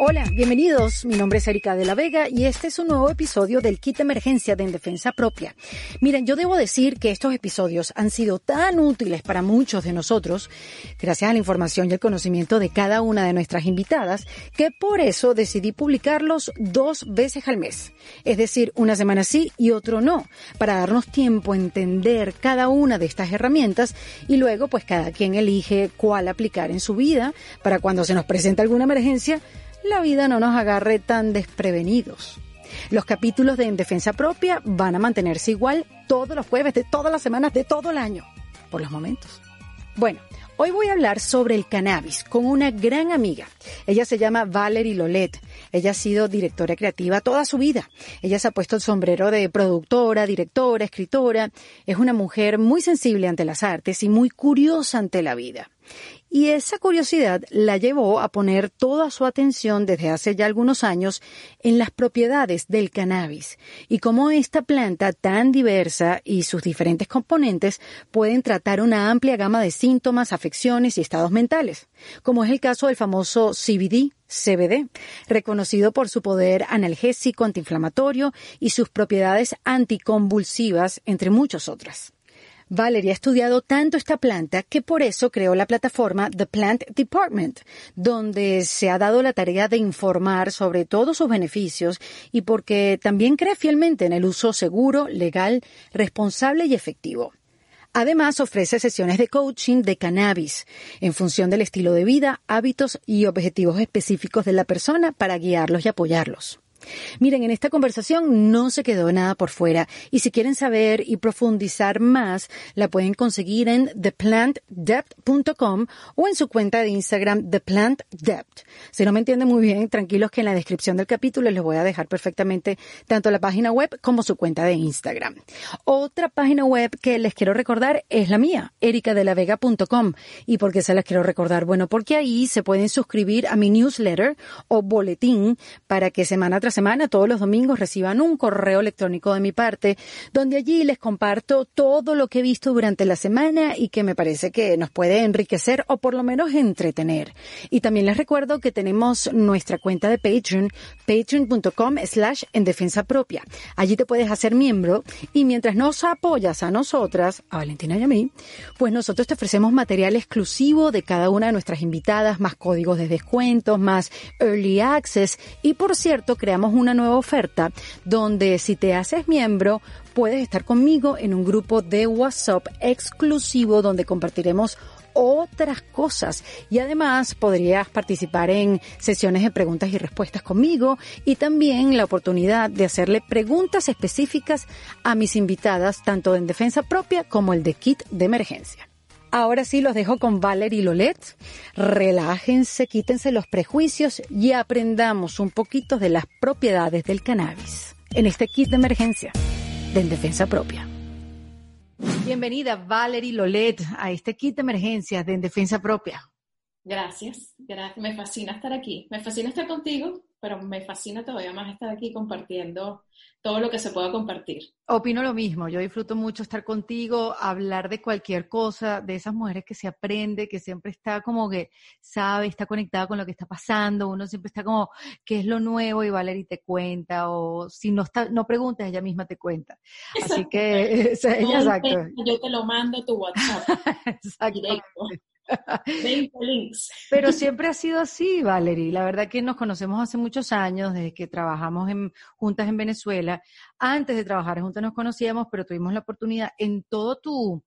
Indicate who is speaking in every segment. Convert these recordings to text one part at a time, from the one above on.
Speaker 1: Hola, bienvenidos. Mi nombre es Erika de la Vega y este es un nuevo episodio del Kit Emergencia de En Defensa Propia. Miren, yo debo decir que estos episodios han sido tan útiles para muchos de nosotros, gracias a la información y el conocimiento de cada una de nuestras invitadas, que por eso decidí publicarlos dos veces al mes. Es decir, una semana sí y otro no, para darnos tiempo a entender cada una de estas herramientas y luego pues cada quien elige cuál aplicar en su vida para cuando se nos presenta alguna emergencia la vida no nos agarre tan desprevenidos. Los capítulos de En Defensa Propia van a mantenerse igual todos los jueves de todas las semanas de todo el año, por los momentos. Bueno, hoy voy a hablar sobre el cannabis con una gran amiga. Ella se llama Valerie Lolet. Ella ha sido directora creativa toda su vida. Ella se ha puesto el sombrero de productora, directora, escritora. Es una mujer muy sensible ante las artes y muy curiosa ante la vida. Y esa curiosidad la llevó a poner toda su atención desde hace ya algunos años en las propiedades del cannabis y cómo esta planta tan diversa y sus diferentes componentes pueden tratar una amplia gama de síntomas, afecciones y estados mentales, como es el caso del famoso CBD, CBD, reconocido por su poder analgésico, antiinflamatorio y sus propiedades anticonvulsivas, entre muchas otras. Valerie ha estudiado tanto esta planta que por eso creó la plataforma The Plant Department, donde se ha dado la tarea de informar sobre todos sus beneficios y porque también cree fielmente en el uso seguro, legal, responsable y efectivo. Además, ofrece sesiones de coaching de cannabis en función del estilo de vida, hábitos y objetivos específicos de la persona para guiarlos y apoyarlos. Miren, en esta conversación no se quedó nada por fuera y si quieren saber y profundizar más, la pueden conseguir en theplantdept.com o en su cuenta de Instagram theplantdept. Si no me entienden muy bien, tranquilos que en la descripción del capítulo les voy a dejar perfectamente tanto la página web como su cuenta de Instagram. Otra página web que les quiero recordar es la mía, ericadelavega.com. ¿Y por qué se las quiero recordar? Bueno, porque ahí se pueden suscribir a mi newsletter o boletín para que semana tras semana, todos los domingos, reciban un correo electrónico de mi parte, donde allí les comparto todo lo que he visto durante la semana y que me parece que nos puede enriquecer o por lo menos entretener. Y también les recuerdo que tenemos nuestra cuenta de Patreon, patreon.com slash en defensa propia. Allí te puedes hacer miembro y mientras nos apoyas a nosotras, a Valentina y a mí, pues nosotros te ofrecemos material exclusivo de cada una de nuestras invitadas, más códigos de descuentos, más early access y por cierto creamos una nueva oferta donde si te haces miembro puedes estar conmigo en un grupo de WhatsApp exclusivo donde compartiremos otras cosas y además podrías participar en sesiones de preguntas y respuestas conmigo y también la oportunidad de hacerle preguntas específicas a mis invitadas tanto en defensa propia como el de kit de emergencia. Ahora sí los dejo con Valerie Lolet. Relájense, quítense los prejuicios y aprendamos un poquito de las propiedades del cannabis en este kit de emergencia de En Defensa Propia. Bienvenida Valerie Lolet a este kit de emergencia de En Defensa Propia.
Speaker 2: Gracias, gracias. Me fascina estar aquí. Me fascina estar contigo, pero me fascina todavía más estar aquí compartiendo todo lo que se pueda compartir.
Speaker 1: Opino lo mismo, yo disfruto mucho estar contigo, hablar de cualquier cosa, de esas mujeres que se aprende, que siempre está como que sabe, está conectada con lo que está pasando, uno siempre está como, ¿qué es lo nuevo? Y Valerie te cuenta, o si no está, no preguntas, ella misma te cuenta. Así que, exacto.
Speaker 2: Yo te lo mando a tu WhatsApp. exacto.
Speaker 1: Pero siempre ha sido así, Valerie. La verdad que nos conocemos hace muchos años, desde que trabajamos en, juntas en Venezuela. Antes de trabajar juntas nos conocíamos, pero tuvimos la oportunidad en todo tu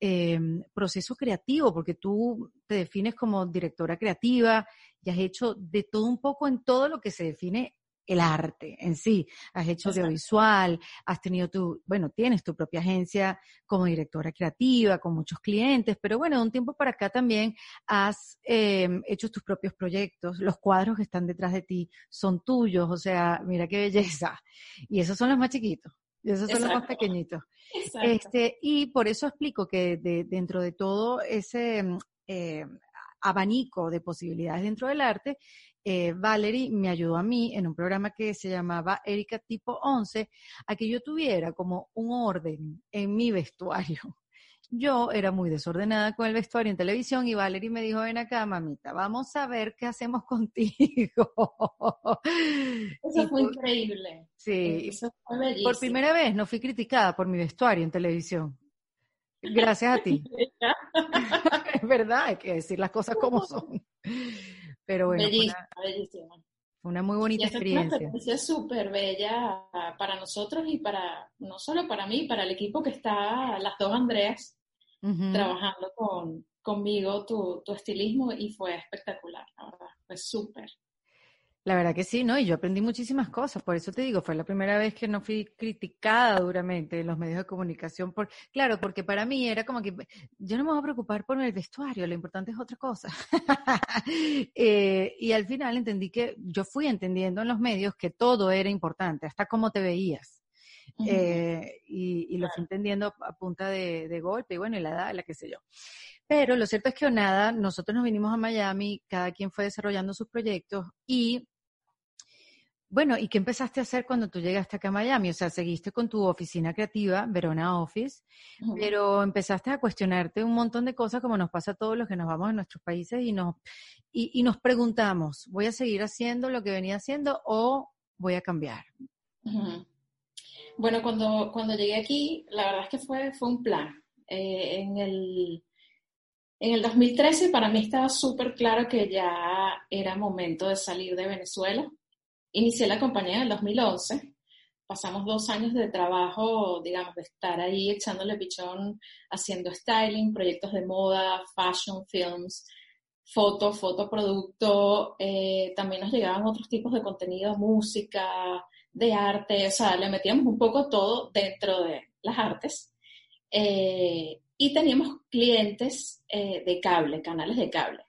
Speaker 1: em, proceso creativo, porque tú te defines como directora creativa y has hecho de todo un poco en todo lo que se define el arte en sí. Has hecho audiovisual, has tenido tu, bueno, tienes tu propia agencia como directora creativa, con muchos clientes, pero bueno, de un tiempo para acá también has em, hecho tus propios proyectos. Los cuadros que están detrás de ti son tuyos, o sea, mira qué belleza. Y esos son los más chiquitos. Y esos son los más pequeñitos. Este, y por eso explico que dentro de todo ese eh, abanico de posibilidades dentro del arte, eh, Valerie me ayudó a mí en un programa que se llamaba Erika Tipo 11 a que yo tuviera como un orden en mi vestuario. yo era muy desordenada con el vestuario en televisión y Valerie me dijo, ven acá, mamita, vamos a ver qué hacemos contigo.
Speaker 2: Eso fue increíble.
Speaker 1: Sí. Eso fue por primera vez no fui criticada por mi vestuario en televisión. Gracias a ti. es verdad, hay que decir las cosas como son. Pero bueno.
Speaker 2: Bellísima, bellísima.
Speaker 1: Fue una muy bonita experiencia. Una
Speaker 2: experiencia súper bella para nosotros y para, no solo para mí, para el equipo que está, las dos Andreas, trabajando con, conmigo tu, tu estilismo y fue espectacular, la verdad, fue súper.
Speaker 1: La verdad que sí, ¿no? Y yo aprendí muchísimas cosas, por eso te digo, fue la primera vez que no fui criticada duramente en los medios de comunicación. Por, claro, porque para mí era como que yo no me voy a preocupar por el vestuario, lo importante es otra cosa. Eh, y al final entendí que yo fui entendiendo en los medios que todo era importante, hasta cómo te veías. Eh, y, lo fui entendiendo a punta de, de, golpe, y bueno, y la edad, la que sé yo. Pero lo cierto es que nada, nosotros nos vinimos a Miami, cada quien fue desarrollando sus proyectos y bueno, ¿y qué empezaste a hacer cuando tú llegaste acá a Miami? O sea, seguiste con tu oficina creativa, Verona Office, pero empezaste a cuestionarte un montón de cosas como nos pasa a todos los que nos vamos a nuestros países y nos, y, nos preguntamos, ¿voy a seguir haciendo lo que venía haciendo o voy a cambiar?
Speaker 2: Bueno, cuando, cuando llegué aquí, la verdad es que fue, fue un plan. Eh, en, el, en el 2013 para mí estaba súper claro que ya era momento de salir de Venezuela Inicié la compañía en el 2011. Pasamos dos años de trabajo, digamos, de estar ahí echándole pichón, haciendo styling, proyectos de moda, fashion, films, foto, fotoproducto. Eh, también nos llegaban otros tipos de contenido, música, de arte. O sea, le metíamos un poco todo dentro de las artes. Eh, y teníamos clientes eh, de cable, canales de cable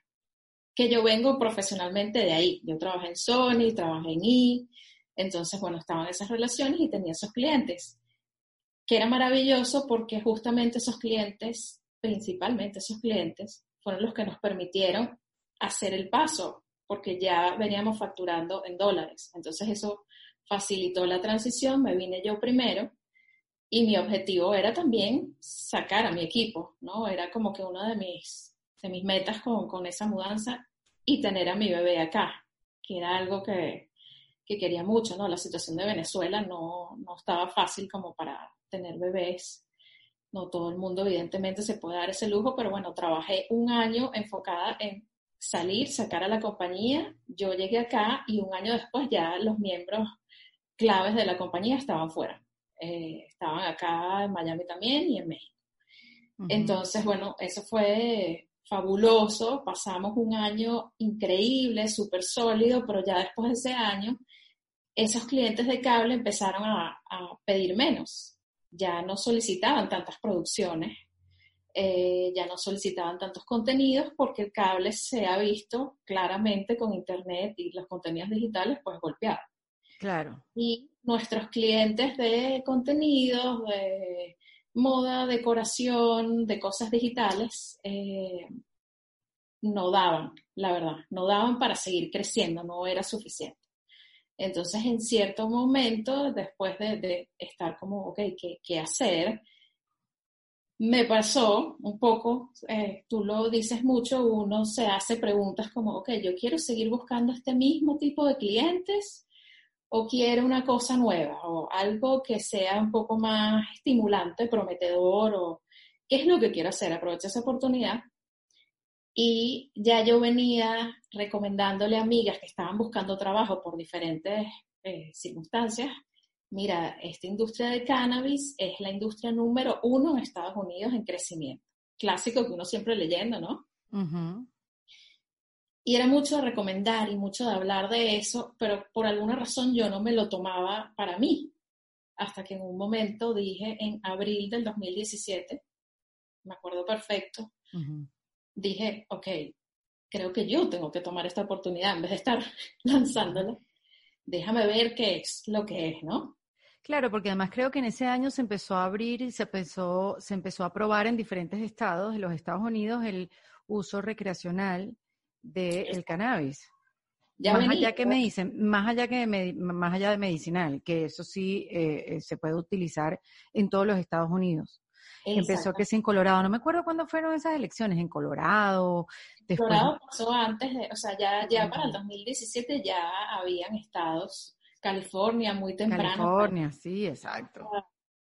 Speaker 2: que yo vengo profesionalmente de ahí. Yo trabajé en Sony, trabajé en E, entonces, bueno, estaba en esas relaciones y tenía esos clientes, que era maravilloso porque justamente esos clientes, principalmente esos clientes, fueron los que nos permitieron hacer el paso, porque ya veníamos facturando en dólares. Entonces eso facilitó la transición, me vine yo primero y mi objetivo era también sacar a mi equipo, ¿no? Era como que una de mis, de mis metas con, con esa mudanza y tener a mi bebé acá, que era algo que, que quería mucho, ¿no? La situación de Venezuela no, no estaba fácil como para tener bebés. No todo el mundo evidentemente se puede dar ese lujo, pero bueno, trabajé un año enfocada en salir, sacar a la compañía. Yo llegué acá y un año después ya los miembros claves de la compañía estaban fuera. Eh, estaban acá en Miami también y en México. Entonces, bueno, eso fue fabuloso, pasamos un año increíble, súper sólido, pero ya después de ese año, esos clientes de cable empezaron a, pedir menos, ya no solicitaban tantas producciones, eh, ya no solicitaban tantos contenidos porque el cable se ha visto claramente con Internet y los contenidos digitales pues golpeados.
Speaker 1: Claro.
Speaker 2: Y nuestros clientes de contenidos, de moda, decoración, de cosas digitales, eh, no daban, la verdad, no daban para seguir creciendo, no era suficiente. Entonces, en cierto momento, después de, estar como, ok, ¿qué, hacer? Me pasó un poco, eh, tú lo dices mucho, uno se hace preguntas como, ok, yo quiero seguir buscando este mismo tipo de clientes o quiere una cosa nueva o algo que sea un poco más estimulante, prometedor o qué es lo que quiero hacer. Aprovecha esa oportunidad. Y ya yo venía recomendándole a amigas que estaban buscando trabajo por diferentes eh, circunstancias. Mira, esta industria de cannabis es la industria número uno en Estados Unidos en crecimiento. Clásico que uno siempre leyendo, ¿no? Y era mucho de recomendar y mucho de hablar de eso, pero por alguna razón yo no me lo tomaba para mí. Hasta que en un momento dije, en abril del 2017, me acuerdo perfecto, dije, ok, creo que yo tengo que tomar esta oportunidad en vez de estar lanzándola. Déjame ver qué es lo que es, ¿no?
Speaker 1: Claro, porque además creo que en ese año se empezó a abrir y se empezó, se empezó a probar en diferentes estados de los Estados Unidos el uso recreacional del cannabis. Ya más allá que me dicen, más allá que más allá de medicinal, que eso sí eh, eh, se puede utilizar en todos los Estados Unidos. Empezó que sí en Colorado. No me acuerdo cuándo fueron esas elecciones, en Colorado.
Speaker 2: Después... Colorado pasó antes, de, o sea, ya, ya para el 2017 ya habían estados. California muy temprano.
Speaker 1: California, sí, exacto.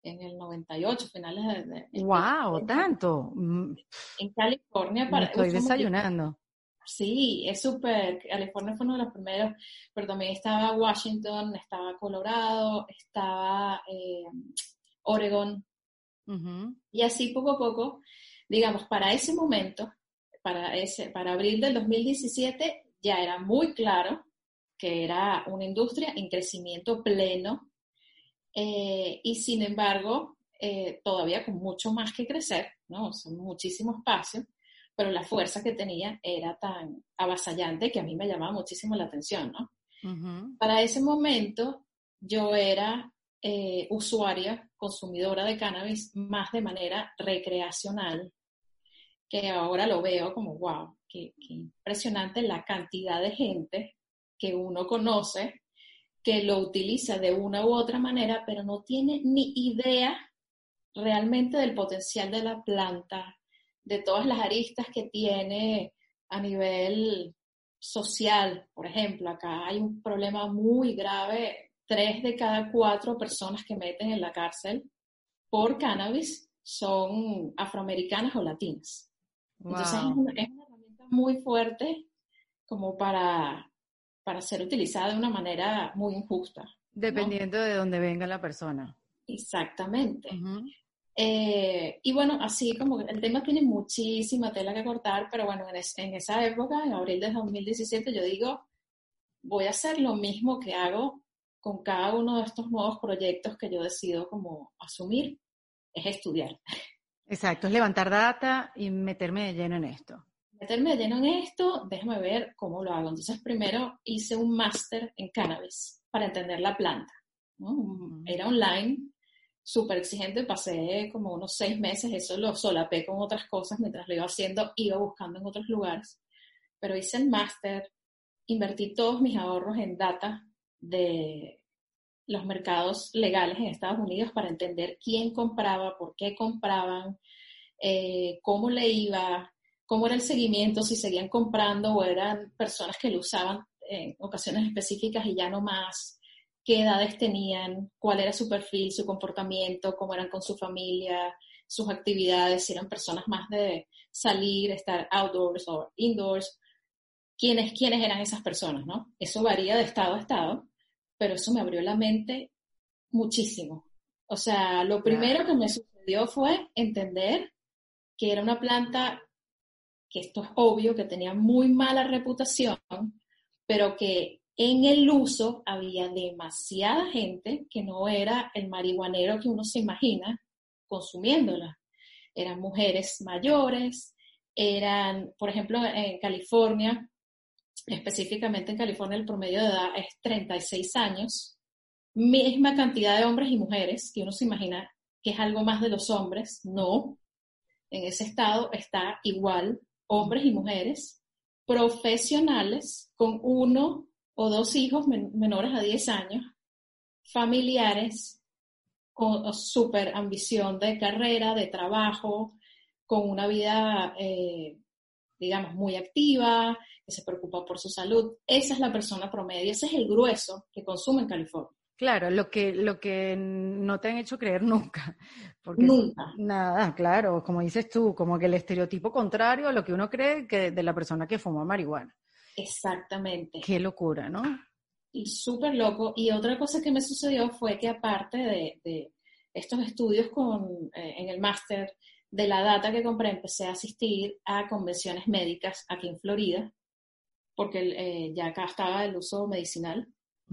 Speaker 2: En el 98, finales de...
Speaker 1: ¡Wow! ¿Tanto?
Speaker 2: Mm. En California
Speaker 1: para... estoy desayunando.
Speaker 2: Sí, es súper. California fue uno de los primeros, pero también estaba Washington, estaba Colorado, estaba eh, Oregon. Y así poco a poco, digamos, para ese momento, para, ese, para abril del 2017, ya era muy claro que era una industria en crecimiento pleno eh, y sin embargo, eh, todavía con mucho más que crecer, ¿no? Son muchísimo espacio pero la fuerza que tenía era tan avasallante que a mí me llamaba muchísimo la atención, ¿no? Para ese momento yo era eh, usuaria, consumidora de cannabis más de manera recreacional, que ahora lo veo como, wow, qué, qué impresionante la cantidad de gente que uno conoce que lo utiliza de una u otra manera, pero no tiene ni idea realmente del potencial de la planta, de todas las aristas que tiene a nivel social. Por ejemplo, acá hay un problema muy grave. Tres de cada cuatro personas que meten en la cárcel por cannabis son afroamericanas o latinas. Entonces es una, herramienta muy fuerte como para, para ser utilizada de una manera muy injusta.
Speaker 1: Dependiendo de dónde venga la persona.
Speaker 2: Exactamente. Eh, y bueno, así como el tema tiene muchísima tela que cortar, pero bueno, en, esa época, en abril de 2017, yo digo, voy a hacer lo mismo que hago con cada uno de estos nuevos proyectos que yo decido como asumir, es estudiar.
Speaker 1: Exacto, es levantar data y meterme de lleno en esto.
Speaker 2: Meterme de lleno en esto, déjame ver cómo lo hago. Entonces, primero hice un máster en cannabis para entender la planta. Era online, súper exigente, pasé como unos seis meses, eso lo solapé con otras cosas mientras lo iba haciendo, iba buscando en otros lugares, pero hice el máster, invertí todos mis ahorros en data de los mercados legales en Estados Unidos para entender quién compraba, por qué compraban, eh, cómo le iba, cómo era el seguimiento, si seguían comprando o eran personas que lo usaban en ocasiones específicas y ya no más qué edades tenían, cuál era su perfil, su comportamiento, cómo eran con su familia, sus actividades, si eran personas más de salir, estar outdoors o indoors, quiénes, quiénes eran esas personas, ¿no? Eso varía de estado a estado, pero eso me abrió la mente muchísimo. O sea, lo primero que me sucedió fue entender que era una planta que esto es obvio, que tenía muy mala reputación, pero que en el uso había demasiada gente que no era el marihuanero que uno se imagina consumiéndola. Eran mujeres mayores, eran, por ejemplo, en California, específicamente en California el promedio de edad es 36 años, misma cantidad de hombres y mujeres que uno se imagina que es algo más de los hombres, no. En ese estado está igual hombres y mujeres profesionales con uno o dos hijos menores a 10 años, familiares, con súper ambición de carrera, de trabajo, con una vida, eh, digamos, muy activa, que se preocupa por su salud. Esa es la persona promedio, ese es el grueso que consume en California.
Speaker 1: Claro, lo que, lo que no te han hecho creer nunca. Porque
Speaker 2: nunca.
Speaker 1: Nada, claro, como dices tú, como que el estereotipo contrario a lo que uno cree que de la persona que fuma marihuana.
Speaker 2: Exactamente.
Speaker 1: Qué locura, ¿no?
Speaker 2: Y súper loco. Y otra cosa que me sucedió fue que aparte de, estos estudios con, eh, en el máster, de la data que compré, empecé a asistir a convenciones médicas aquí en Florida, porque eh, ya acá estaba el uso medicinal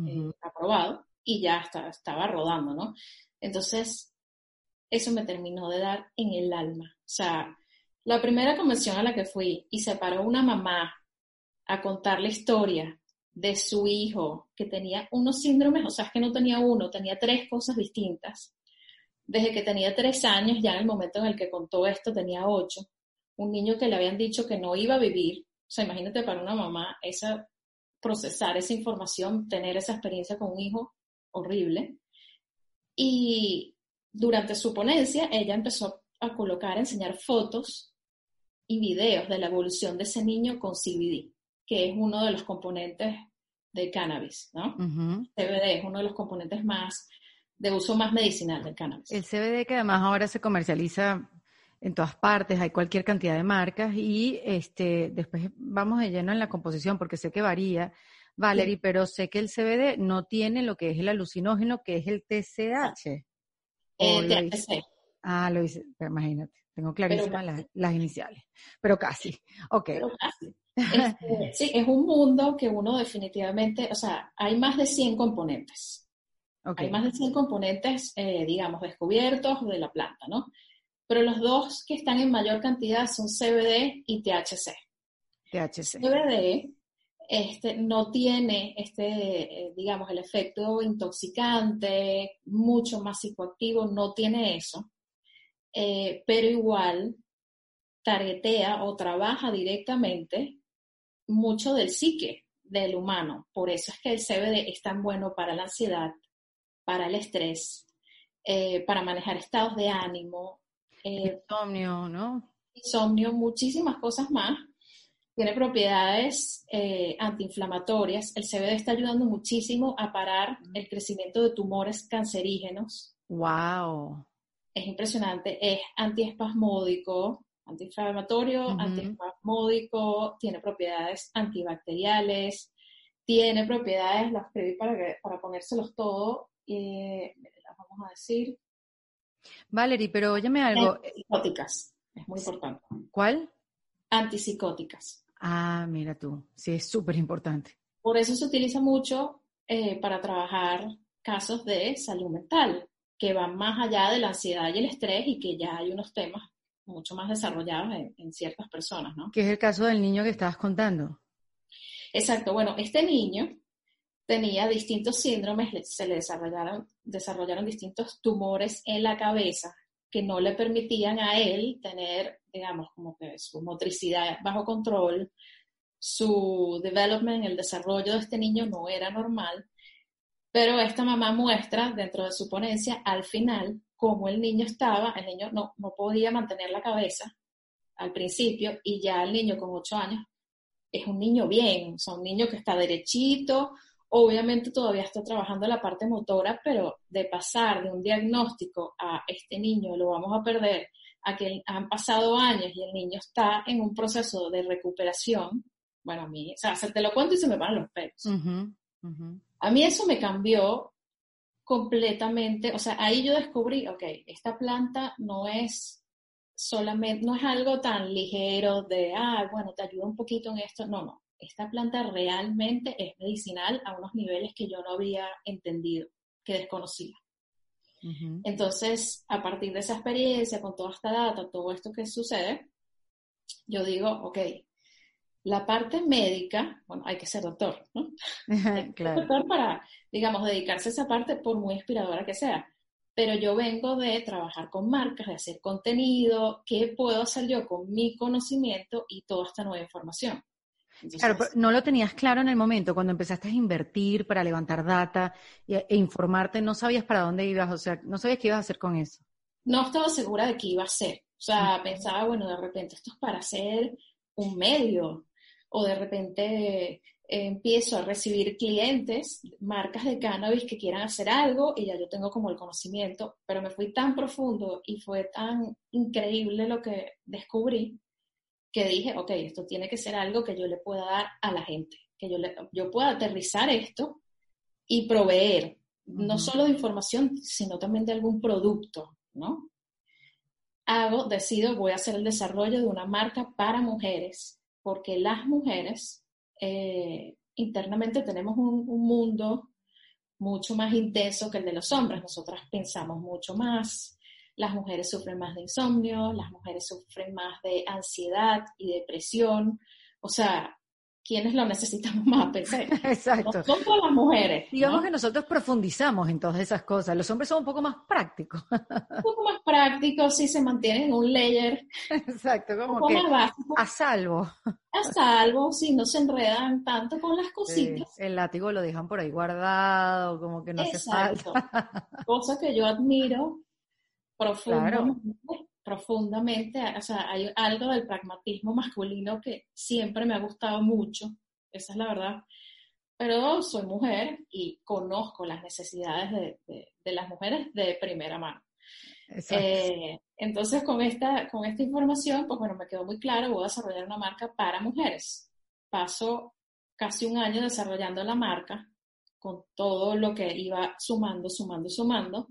Speaker 2: eh, aprobado y ya estaba rodando, ¿no? Entonces, eso me terminó de dar en el alma. O sea, la primera convención a la que fui y se paró una mamá a contar la historia de su hijo que tenía unos síndromes, o sea, es que no tenía uno, tenía tres cosas distintas. Desde que tenía tres años, ya en el momento en el que contó esto, tenía ocho. Un niño que le habían dicho que no iba a vivir. O sea, imagínate para una mamá esa, procesar esa información, tener esa experiencia con un hijo horrible. Y durante su ponencia, ella empezó a colocar, a enseñar fotos y videos de la evolución de ese niño con CBD, que es uno de los componentes del cannabis, ¿no? CBD es uno de los componentes más de uso más medicinal del cannabis.
Speaker 1: El CBD que además ahora se comercializa en todas partes, hay cualquier cantidad de marcas y este después vamos de lleno en la composición porque sé que varía, Valerie, pero sé que el CBD no tiene lo que es el alucinógeno, que es el TCH.
Speaker 2: Eh,
Speaker 1: ah, lo hice, imagínate, tengo clarísimas las, iniciales, pero casi, ok.
Speaker 2: Pero casi. Este, sí, es un mundo que uno definitivamente, o sea, hay más de 100 componentes. Hay más de 100 componentes, eh, digamos, descubiertos de la planta, ¿no? Pero los dos que están en mayor cantidad son CBD y THC.
Speaker 1: THC.
Speaker 2: CBD este, no tiene, este, eh, digamos, el efecto intoxicante, mucho más psicoactivo, no tiene eso, eh, pero igual targetea o trabaja directamente mucho del psique del humano. Por eso es que el CBD es tan bueno para la ansiedad, para el estrés, eh, para manejar estados de ánimo.
Speaker 1: Eh, insomnio, ¿no?
Speaker 2: Insomnio, muchísimas cosas más. Tiene propiedades eh, antiinflamatorias. El CBD está ayudando muchísimo a parar el crecimiento de tumores cancerígenos.
Speaker 1: ¡Wow!
Speaker 2: Es impresionante. Es antiespasmódico, antiinflamatorio, antiespasmódico, tiene propiedades antibacteriales, tiene propiedades, las escribí para, para ponérselos todo, eh, las vamos a decir.
Speaker 1: Valerie, pero óyeme algo.
Speaker 2: Antipsicóticas, es muy importante.
Speaker 1: ¿Cuál?
Speaker 2: Antipsicóticas.
Speaker 1: Ah, mira tú, sí, es súper importante.
Speaker 2: Por eso se utiliza mucho eh, para trabajar casos de salud mental, que van más allá de la ansiedad y el estrés y que ya hay unos temas mucho más desarrollados en, en ciertas personas, ¿no?
Speaker 1: Que es el caso del niño que estabas contando.
Speaker 2: Exacto, bueno, este niño tenía distintos síndromes, se le desarrollaron, desarrollaron distintos tumores en la cabeza que no le permitían a él tener, digamos, como que su motricidad bajo control, su development, el desarrollo de este niño no era normal, pero esta mamá muestra dentro de su ponencia al final cómo el niño estaba, el niño no, no podía mantener la cabeza al principio y ya el niño con ocho años es un niño bien, o un niño que está derechito, Obviamente todavía está trabajando la parte motora, pero de pasar de un diagnóstico a este niño lo vamos a perder, a que han pasado años y el niño está en un proceso de recuperación, bueno, a mí, o sea, se te lo cuento y se me van los pelos. A mí eso me cambió completamente, o sea, ahí yo descubrí, ok, esta planta no es solamente, no es algo tan ligero de, ah, bueno, te ayuda un poquito en esto, no, no, esta planta realmente es medicinal a unos niveles que yo no había entendido, que desconocía. Entonces, a partir de esa experiencia, con toda esta data, todo esto que sucede, yo digo, ok, la parte médica, bueno, hay que ser doctor, ¿no? claro. doctor para, digamos, dedicarse a esa parte por muy inspiradora que sea. Pero yo vengo de trabajar con marcas, de hacer contenido, ¿qué puedo hacer yo con mi conocimiento y toda esta nueva información?
Speaker 1: claro, pero no lo tenías claro en el momento, cuando empezaste a invertir para levantar data e, informarte, no sabías para dónde ibas, o sea, no sabías qué ibas a hacer con eso.
Speaker 2: No estaba segura de qué iba a hacer. O sea, pensaba, bueno, de repente esto es para hacer un medio, o de repente eh, empiezo a recibir clientes, marcas de cannabis que quieran hacer algo y ya yo tengo como el conocimiento, pero me fui tan profundo y fue tan increíble lo que descubrí que dije, ok, esto tiene que ser algo que yo le pueda dar a la gente, que yo, le, yo pueda aterrizar esto y proveer no solo de información, sino también de algún producto, ¿no? Hago, decido, voy a hacer el desarrollo de una marca para mujeres, porque las mujeres eh, internamente tenemos un, un mundo mucho más intenso que el de los hombres. Nosotras pensamos mucho más, las mujeres sufren más de insomnio, las mujeres sufren más de ansiedad y depresión. O sea, ¿quiénes lo necesitamos más? Pensé.
Speaker 1: Exacto.
Speaker 2: son todas las mujeres.
Speaker 1: Digamos que nosotros profundizamos en todas esas cosas. Los hombres son un poco más prácticos.
Speaker 2: un poco más prácticos, sí se mantienen en un layer.
Speaker 1: Exacto, como que a salvo.
Speaker 2: A salvo, sí, no se enredan tanto con las cositas.
Speaker 1: el látigo lo dejan por ahí guardado, como que no se falta.
Speaker 2: Cosa que yo admiro profundo, profundamente, o sea, hay algo del pragmatismo masculino que siempre me ha gustado mucho, esa es la verdad, pero soy mujer y conozco las necesidades de, las mujeres de primera mano. Eh, entonces, con esta, con esta información, pues bueno, me quedó muy claro, voy a desarrollar una marca para mujeres. Paso casi un año desarrollando la marca con todo lo que iba sumando, sumando, sumando.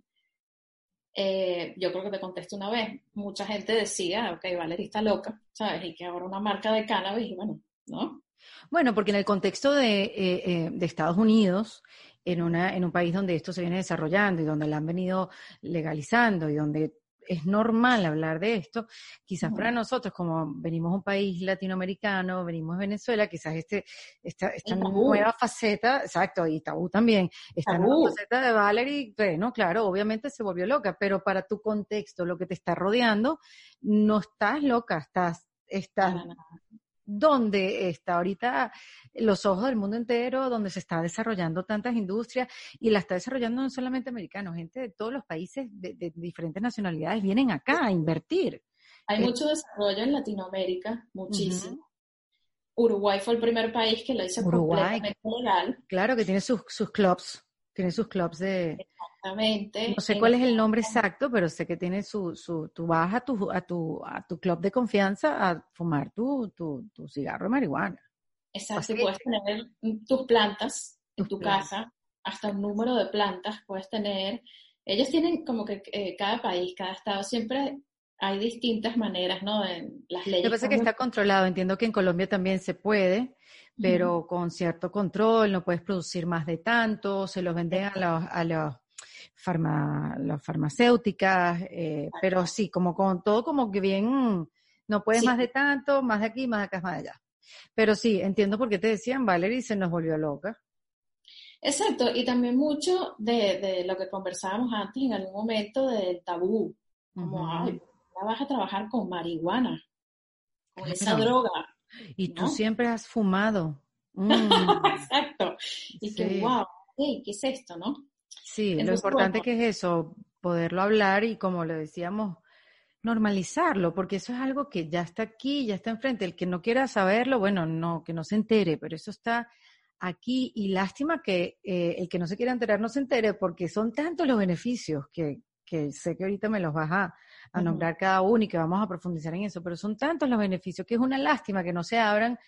Speaker 2: Eh, yo creo que te contesté una vez, mucha gente decía, ok, Valeria está loca, ¿sabes? Y que ahora una marca de cannabis, y bueno, ¿no?
Speaker 1: Bueno, porque en el contexto de, eh, eh, de Estados Unidos, en, una, en un país donde esto se viene desarrollando y donde la han venido legalizando y donde es normal hablar de esto, quizás para nosotros, como venimos de un país latinoamericano, venimos de Venezuela, quizás este, esta, esta nueva faceta, exacto, y tabú también, esta nueva faceta de Valerie, bueno, claro, obviamente se volvió loca, pero para tu contexto, lo que te está rodeando, no estás loca, estás, estás donde está ahorita los ojos del mundo entero, donde se está desarrollando tantas industrias y la está desarrollando no solamente americanos, gente de todos los países de, diferentes nacionalidades vienen acá a invertir.
Speaker 2: Hay eh, mucho desarrollo en Latinoamérica, muchísimo. Uruguay fue el primer país que lo hizo completamente legal.
Speaker 1: Claro, que tiene sus, sus clubs, tiene sus clubs de,
Speaker 2: Exactamente.
Speaker 1: No sé cuál es el nombre exacto, pero sé que tiene su, su tú vas a tu, a tu, a tu club de confianza a fumar tu, tu, tu cigarro de marihuana.
Speaker 2: Exacto, puedes tener tus plantas en tu casa, hasta un número de plantas puedes tener. Ellos tienen como que eh, cada país, cada estado, siempre hay distintas maneras, ¿no? En las leyes.
Speaker 1: Lo que pasa es que está controlado. Entiendo que en Colombia también se puede, pero con cierto control, no puedes producir más de tanto, se los venden a los, a los farma, las farmacéuticas, eh, pero sí, como con todo como que bien, no puedes más de tanto, más de aquí, más de acá, más de allá. Pero sí, entiendo por qué te decían, Valerie se nos volvió loca.
Speaker 2: Exacto, y también mucho de, de lo que conversábamos antes en algún momento del tabú, como, ay, vas a trabajar con marihuana, con esa droga.
Speaker 1: Y tú siempre has fumado.
Speaker 2: Mm. Exacto. Y que, wow, ¿qué es esto, no?
Speaker 1: Sí, lo importante que es eso, poderlo hablar y como le decíamos, normalizarlo, porque eso es algo que ya está aquí, ya está enfrente. El que no quiera saberlo, bueno, no, que no se entere, pero eso está aquí y lástima que eh, el que no se quiera enterar no se entere porque son tantos los beneficios que, que sé que ahorita me los vas a, a nombrar cada uno y que vamos a profundizar en eso, pero son tantos los beneficios que es una lástima que no se abran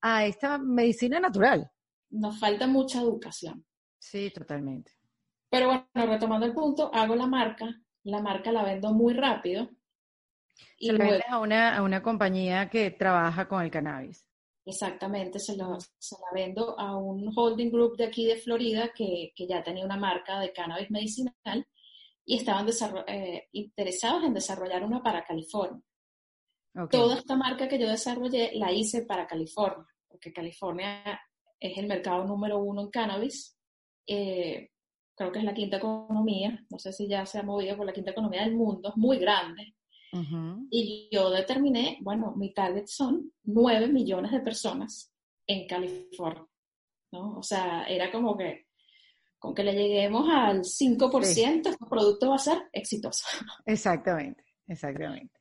Speaker 1: a esta medicina natural.
Speaker 2: Nos falta mucha educación.
Speaker 1: Sí, totalmente.
Speaker 2: Pero bueno, retomando el punto, hago la marca, la marca la vendo muy rápido.
Speaker 1: Y se la vendes a una, a una compañía que trabaja con el cannabis.
Speaker 2: Exactamente, se, la vendo a un holding group de aquí de Florida que, que ya tenía una marca de cannabis medicinal y estaban eh, interesados en desarrollar una para California. Toda esta marca que yo desarrollé la hice para California, porque California es el mercado número uno en cannabis. Eh, creo que es la quinta economía, no sé si ya se ha movido por la quinta economía del mundo, es muy grande. Y yo determiné, bueno, mi target son 9 millones de personas en California, ¿no? O sea, era como que con que le lleguemos al 5%, el producto va a ser exitoso.
Speaker 1: Exactamente, exactamente.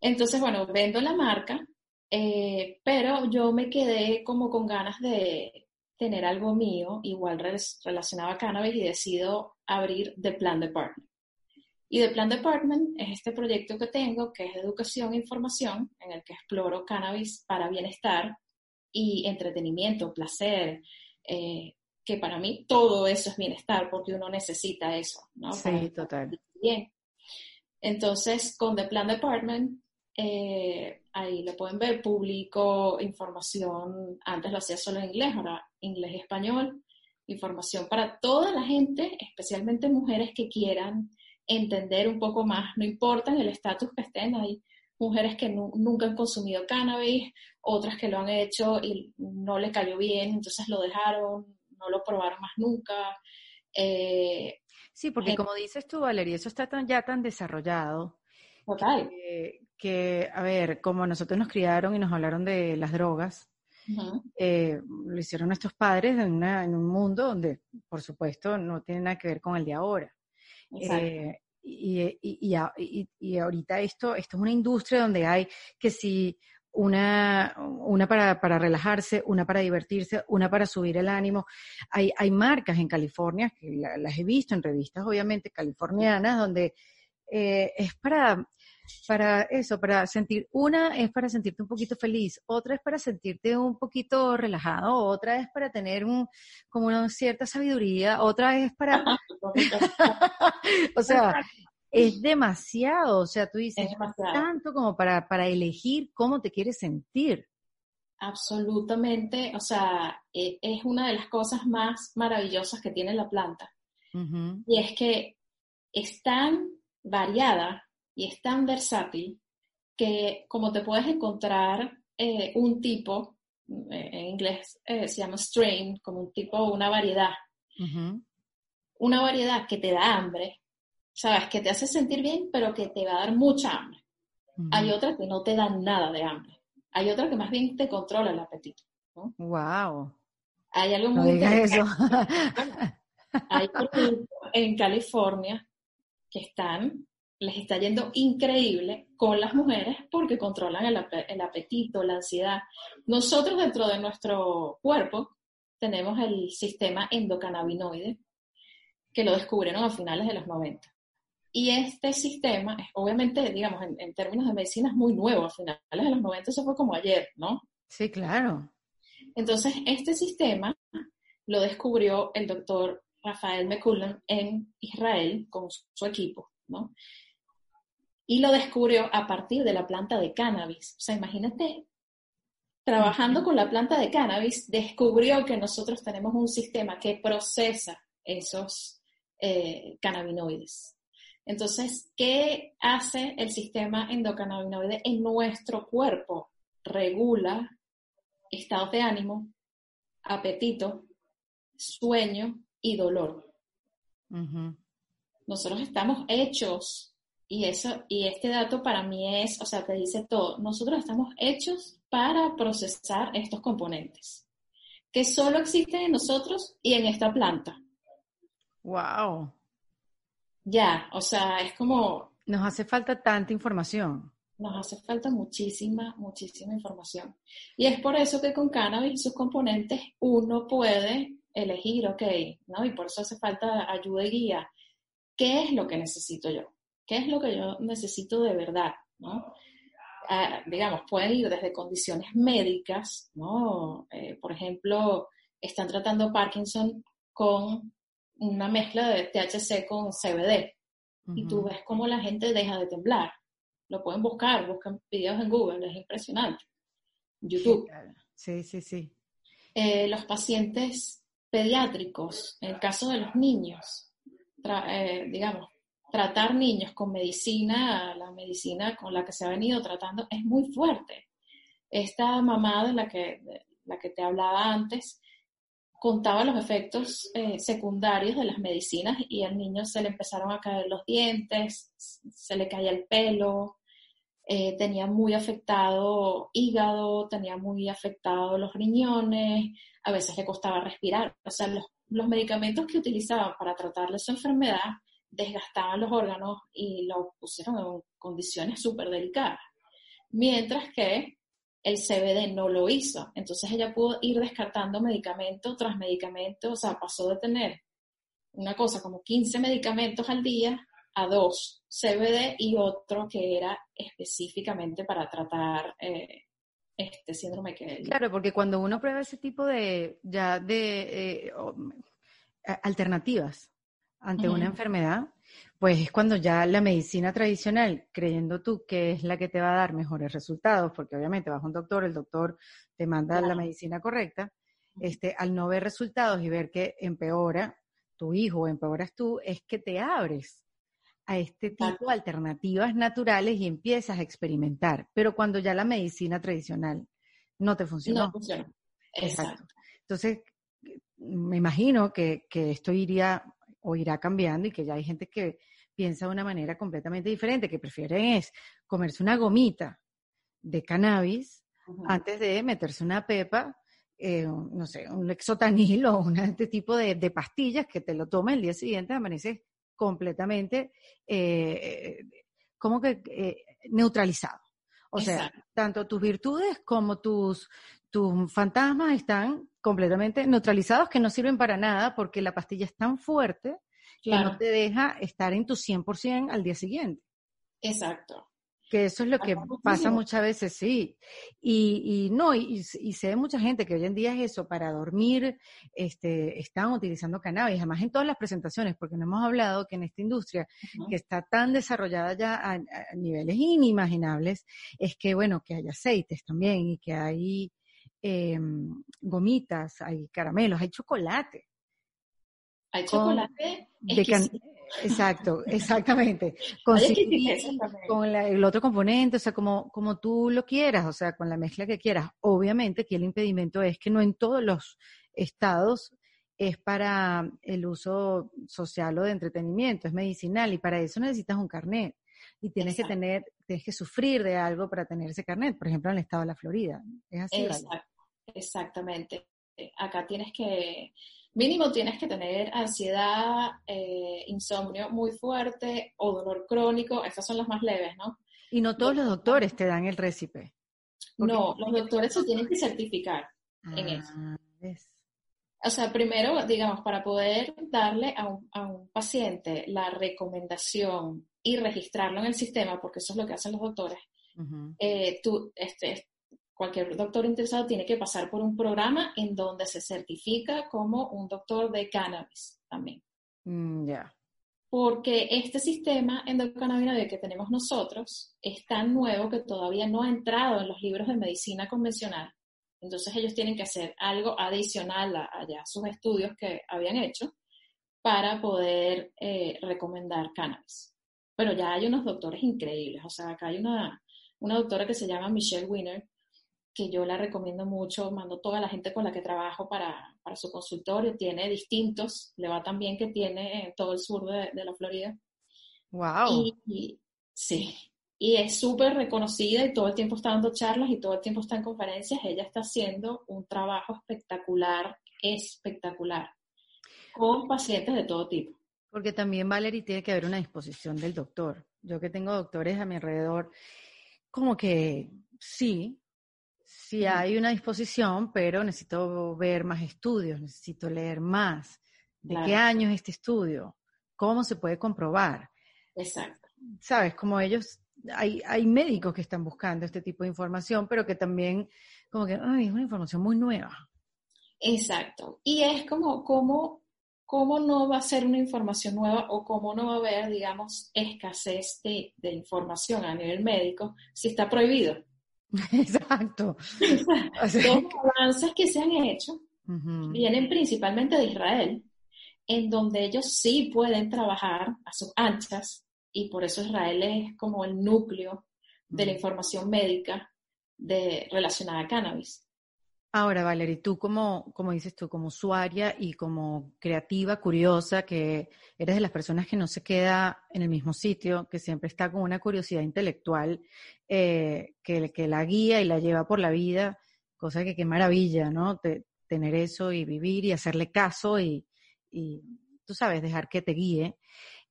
Speaker 2: Entonces, bueno, vendo la marca, eh, pero yo me quedé como con ganas de, tener algo mío, igual relacionado a cannabis, y decido abrir The Plan Department. Y The Plan Department es este proyecto que tengo, que es de educación e información, en el que exploro cannabis para bienestar y entretenimiento, placer, eh, que para mí todo eso es bienestar, porque uno necesita eso, ¿no?
Speaker 1: Sí, total.
Speaker 2: Bien. Entonces, con The Plan Department eh, ahí lo pueden ver, publico información, antes lo hacía solo en inglés, ahora inglés y español, información para toda la gente, especialmente mujeres que quieran entender un poco más, no importa en el estatus que estén, hay mujeres que nunca han consumido cannabis, otras que lo han hecho y no les cayó bien, entonces lo dejaron, no lo probaron más nunca.
Speaker 1: Eh, sí, porque como dices tú, Valeria, eso está tan, ya tan desarrollado.
Speaker 2: Total
Speaker 1: que, a ver, como nosotros nos criaron y nos hablaron de las drogas, eh, lo hicieron nuestros padres en, un mundo donde, por supuesto, no tiene nada que ver con el de ahora. Eh, y, y, y, ahorita esto, esto es una industria donde hay que si una, una para, para, relajarse, una para divertirse, una para subir el ánimo. Hay, hay marcas en California, que las he visto en revistas obviamente californianas, donde eh, es para, para eso, para sentir, una es para sentirte un poquito feliz, otra es para sentirte un poquito relajado, otra es para tener un, como una cierta sabiduría, otra es para, o sea, es demasiado, o sea, tú dices, tanto como para, para elegir cómo te quieres sentir.
Speaker 2: Absolutamente, o sea, e, es una de las cosas más maravillosas que tiene la planta. Y es que es tan variada y es tan versátil que como te puedes encontrar eh, un tipo, eh, en inglés eh, se llama strain, como un tipo, una variedad, una variedad que te da hambre, sabes, que te hace sentir bien, pero que te va a dar mucha hambre. Hay otra que no te da nada de hambre. Hay otra que más bien te controla el apetito.
Speaker 1: Wow.
Speaker 2: Hay algo muy eso. Hay en California que están, les está yendo increíble con las mujeres porque controlan el, el apetito, la ansiedad. Nosotros dentro de nuestro cuerpo tenemos el sistema endocannabinoide que lo descubrieron a finales de los 90. Y este sistema, obviamente, digamos, en, términos de medicina es muy nuevo, a finales de los 90 eso fue como ayer, ¿no?
Speaker 1: Sí, claro.
Speaker 2: Entonces, este sistema lo descubrió el doctor Rafael McCullen en Israel con su equipo, ¿no? Y lo descubrió a partir de la planta de cannabis. O sea, imagínate, trabajando con la planta de cannabis, descubrió que nosotros tenemos un sistema que procesa esos eh, cannabinoides. Entonces, ¿qué hace el sistema endocannabinoide en nuestro cuerpo? Regula estados de ánimo, apetito, sueño y dolor. Nosotros estamos hechos, y, eso, y este dato para mí es, o sea, te dice todo, nosotros estamos hechos para procesar estos componentes, que solo existen en nosotros y en esta planta.
Speaker 1: Wow
Speaker 2: ya, o sea, es como...
Speaker 1: Nos hace falta tanta información.
Speaker 2: Nos hace falta muchísima, muchísima información. Y es por eso que con cannabis y sus componentes uno puede elegir, ok, ¿no? Y por eso hace falta ayuda y guía. ¿Qué es lo que necesito yo? ¿Qué es lo que yo necesito de verdad? ¿no? Ah, digamos, pueden ir desde condiciones médicas, ¿no? Eh, por ejemplo, están tratando Parkinson con una mezcla de THC con CBD. Y tú ves cómo la gente deja de temblar. Lo pueden buscar, buscan videos en Google, es impresionante. YouTube.
Speaker 1: Sí, sí, sí.
Speaker 2: Eh, los pacientes pediátricos, en el caso de los niños, eh, digamos, tratar niños con medicina, la medicina con la que se ha venido tratando es muy fuerte. Esta mamá de la que, de la que te hablaba antes, contaba los efectos eh, secundarios de las medicinas y al niño se le empezaron a caer los dientes, se le caía el pelo, eh, tenía muy afectado hígado, tenía muy afectado los riñones, a veces le costaba respirar. O sea, los, los medicamentos que utilizaban para tratarle su enfermedad desgastaban los órganos y lo pusieron en condiciones súper delicadas. Mientras que el CBD no lo hizo. Entonces ella pudo ir descartando medicamento tras medicamento, o sea, pasó de tener una cosa como 15 medicamentos al día a dos CBD y otro que era específicamente para tratar eh, este síndrome que...
Speaker 1: Claro, porque cuando uno prueba ese tipo de, ya de eh, alternativas ante una enfermedad, pues es cuando ya la medicina tradicional, creyendo tú que es la que te va a dar mejores resultados, porque obviamente vas a un doctor, el doctor te manda la medicina correcta, este, al no ver resultados y ver que empeora tu hijo o empeoras tú, es que te abres a este tipo de alternativas naturales y empiezas a experimentar. Pero cuando ya la medicina tradicional no te funcionó.
Speaker 2: No funciona.
Speaker 1: Exacto. Entonces, me imagino que, que esto iría o irá cambiando y que ya hay gente que piensa de una manera completamente diferente, que prefiere es comerse una gomita de cannabis antes de meterse una pepa, eh, no sé, un lexotanil o un, este tipo de, pastillas que te lo toma el día siguiente, amanece completamente, eh, como que eh, neutralizado. O sea, tanto tus virtudes como tus, tus fantasmas están completamente neutralizados que no sirven para nada porque la pastilla es tan fuerte que no te deja estar en tu 100% al día siguiente.
Speaker 2: Exacto.
Speaker 1: Que eso es lo que pasa muchas veces, sí. Y, y no, y, y, sé de mucha gente que hoy en día es eso, para dormir, este, están utilizando cannabis, además en todas las presentaciones, porque no hemos hablado que en esta industria, que está tan desarrollada ya a, niveles inimaginables, es que, bueno, que hay aceites también y que hay em, gomitas, hay caramelos, hay chocolate.
Speaker 2: Hay chocolate.
Speaker 1: Exacto, exactamente. Con, con el otro componente, o sea, como, como tú lo quieras, o sea, con la mezcla que quieras. Obviamente que el impedimento es que no en todos los estados es para el uso social o de entretenimiento, es medicinal y para eso necesitas un carnet y tienes que tener, tienes que sufrir de algo para tener ese carnet, por ejemplo, en el estado de la Florida. Es así.
Speaker 2: Exactamente. Acá tienes que mínimo tienes que tener ansiedad, eh, insomnio muy fuerte o dolor crónico, esas son las más leves, ¿no?
Speaker 1: Y no todos los doctores te dan el récipe.
Speaker 2: No, los doctores se tienen que certificar en eso. Ah, o sea, primero, digamos, para poder darle a un, paciente la recomendación y registrarlo en el sistema, porque eso es lo que hacen los doctores, eh, tú, este, cualquier doctor interesado tiene que pasar por un programa en donde se certifica como un doctor de cannabis también.
Speaker 1: Mm, ya.
Speaker 2: Porque este sistema endocannabinoide que tenemos nosotros es tan nuevo que todavía no ha entrado en los libros de medicina convencional. Entonces ellos tienen que hacer algo adicional a, sus estudios que habían hecho para poder eh, recomendar cannabis. Pero ya hay unos doctores increíbles. O sea, acá hay una, una doctora que se llama Michelle Winner, que yo la recomiendo mucho, mando toda la gente con la que trabajo para, para su consultorio, tiene distintos, le va tan bien que tiene en todo el sur de, de la Florida.
Speaker 1: ¡Wow!
Speaker 2: Y, sí, y es súper reconocida y todo el tiempo está dando charlas y todo el tiempo está en conferencias, ella está haciendo un trabajo espectacular, espectacular, con pacientes de todo tipo.
Speaker 1: Porque también, Valerie, tiene que haber una disposición del doctor. Yo que tengo doctores a mi alrededor, como que sí, sí hay una disposición, pero necesito ver más estudios, necesito leer más. ¿De qué año es este estudio? ¿Cómo se puede comprobar?
Speaker 2: Exacto.
Speaker 1: Sabes, como ellos, hay, hay médicos que están buscando este tipo de información, pero que también, como que, ay, es una información muy nueva.
Speaker 2: Exacto. Y es como, como, cómo no va a ser una información nueva o cómo no va a haber, digamos, escasez de, de información a nivel médico si está prohibido.
Speaker 1: Exacto.
Speaker 2: Los avances que se han hecho vienen principalmente de Israel, en donde ellos sí pueden trabajar a sus anchas y por eso Israel es como el núcleo de la información médica de, relacionada a cannabis.
Speaker 1: Ahora, Valerie, tú como, como dices tú, como usuaria y como creativa, curiosa, que eres de las personas que no se queda en el mismo sitio, que siempre está con una curiosidad intelectual eh, que, que la guía y la lleva por la vida, cosa que qué maravilla, ¿no? tener eso y vivir y hacerle caso y, tú sabes, dejar que te guíe.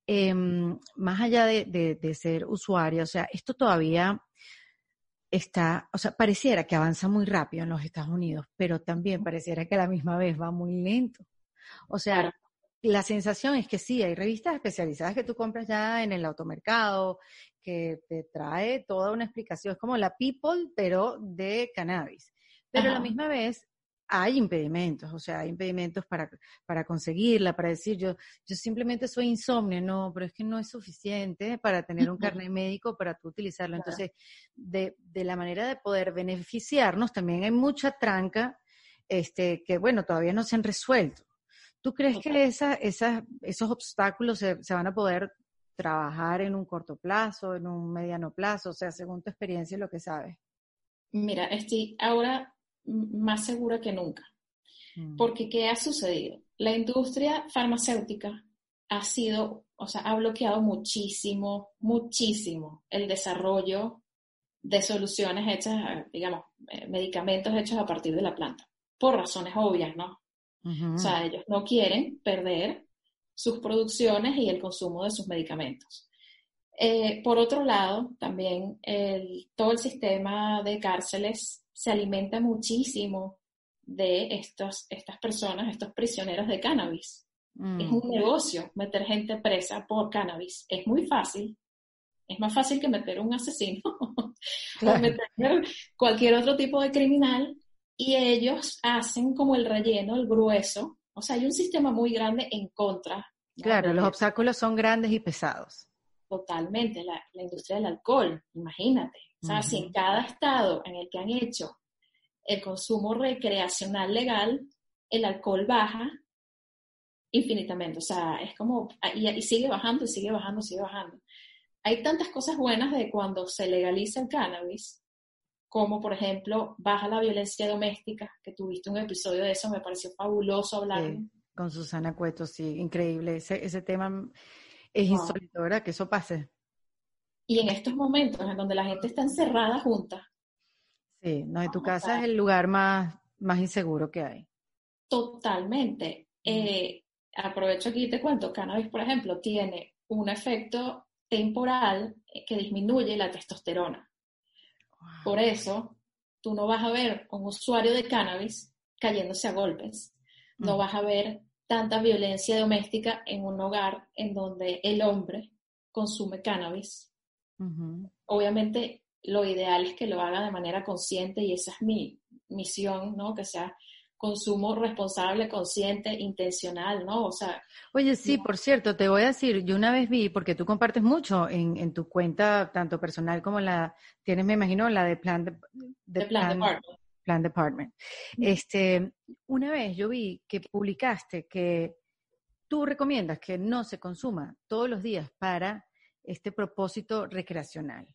Speaker 1: Em, más allá de, de ser usuaria, o sea, esto todavía está, o sea, pareciera que avanza muy rápido en los Estados Unidos, pero también pareciera que a la misma vez va muy lento. O sea, la sensación es que sí, hay revistas especializadas que tú compras ya en el automercado, que te trae toda una explicación, es como la People, pero de cannabis. Pero a la misma vez hay impedimentos, o sea, hay impedimentos para, para conseguirla, para decir yo, yo simplemente soy insomnio, no, pero es que no es suficiente para tener un carnet médico para tú utilizarlo. Entonces, de, de, la manera de poder beneficiarnos, también hay mucha tranca, este, que bueno, todavía no se han resuelto. ¿Tú crees que esa, esa, esos obstáculos se, se van a poder trabajar en un corto plazo, en un mediano plazo, o sea, según tu experiencia y lo que sabes?
Speaker 2: Mira, estoy ahora más segura que nunca. Mm. Porque, ¿qué ha sucedido? La industria farmacéutica ha sido, o sea, ha bloqueado muchísimo, muchísimo el desarrollo de soluciones hechas, digamos, eh, medicamentos hechos a partir de la planta, por razones obvias, ¿no? O sea, ellos no quieren perder sus producciones y el consumo de sus medicamentos. Eh, por otro lado, también todo el sistema de cárceles se alimenta muchísimo de estos, estas personas, estos prisioneros de cannabis. Es un mm. negocio meter gente presa por cannabis. Es muy fácil. Es más fácil que meter un asesino o meter cualquier otro tipo de criminal y ellos hacen como el relleno, el grueso. O sea, hay un sistema muy grande en contra.
Speaker 1: Claro, los obstáculos son grandes y pesados.
Speaker 2: Totalmente. La, industria del alcohol, imagínate. O sea, si en cada estado en el que han hecho el consumo recreacional legal, el alcohol baja infinitamente. O sea, es como, y, sigue bajando, y sigue bajando, sigue bajando. Hay tantas cosas buenas de cuando se legaliza el cannabis, como por ejemplo, baja la violencia doméstica, que tuviste un episodio de eso, me pareció fabuloso hablar.
Speaker 1: con Susana Cueto, sí, increíble. Ese, ese tema es insólito, ¿verdad? Que eso pase.
Speaker 2: Y en estos momentos en donde la gente está encerrada junta,
Speaker 1: Sí, no, en tu casa es el lugar más, más inseguro que hay.
Speaker 2: Totalmente. Eh, aprovecho aquí y te cuento, cannabis, por ejemplo, tiene un efecto temporal que disminuye la testosterona. Por eso, tú no vas a ver un usuario de cannabis cayéndose a golpes. No vas a ver tanta violencia doméstica en un hogar en donde el hombre consume cannabis. Obviamente lo ideal es que lo haga de manera consciente y esa es mi misión, ¿no? Que sea consumo responsable, consciente, intencional, ¿no? O sea.
Speaker 1: Oye, sí, por cierto, te voy a decir, yo una vez vi, porque tú compartes mucho en, tu cuenta, tanto personal como la, tienes, me imagino, la de Plan,
Speaker 2: de, plan, Department.
Speaker 1: Plan Department. Este, una vez yo vi que publicaste que tú recomiendas que no se consuma todos los días para este propósito recreacional.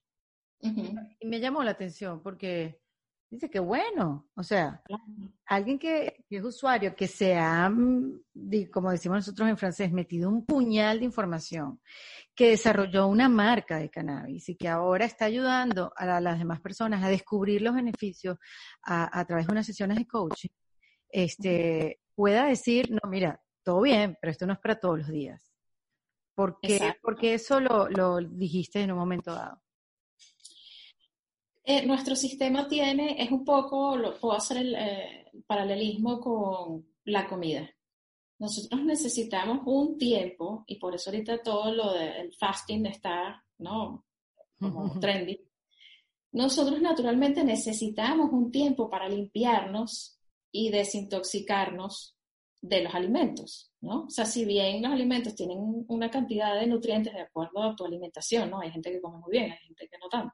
Speaker 1: Y me llamó la atención porque dice que bueno, o sea, alguien que, es usuario, que se ha, mm, como decimos nosotros en francés, metido un puñal de información, que desarrolló una marca de cannabis y que ahora está ayudando a, las demás personas a descubrir los beneficios a, través de unas sesiones de coaching, este, pueda decir, no, mira, todo bien, pero esto no es para todos los días. ¿Por qué? Porque eso lo, lo dijiste en un momento dado.
Speaker 2: Eh, nuestro sistema tiene, es un poco, lo, puedo hacer el eh, paralelismo con la comida. Nosotros necesitamos un tiempo, y por eso ahorita todo lo del fasting está, ¿no? Como trendy. Nosotros naturalmente necesitamos un tiempo para limpiarnos y desintoxicarnos de los alimentos, ¿no? O sea, si bien los alimentos tienen una cantidad de nutrientes de acuerdo a tu alimentación, ¿no? Hay gente que come muy bien, hay gente que no tanto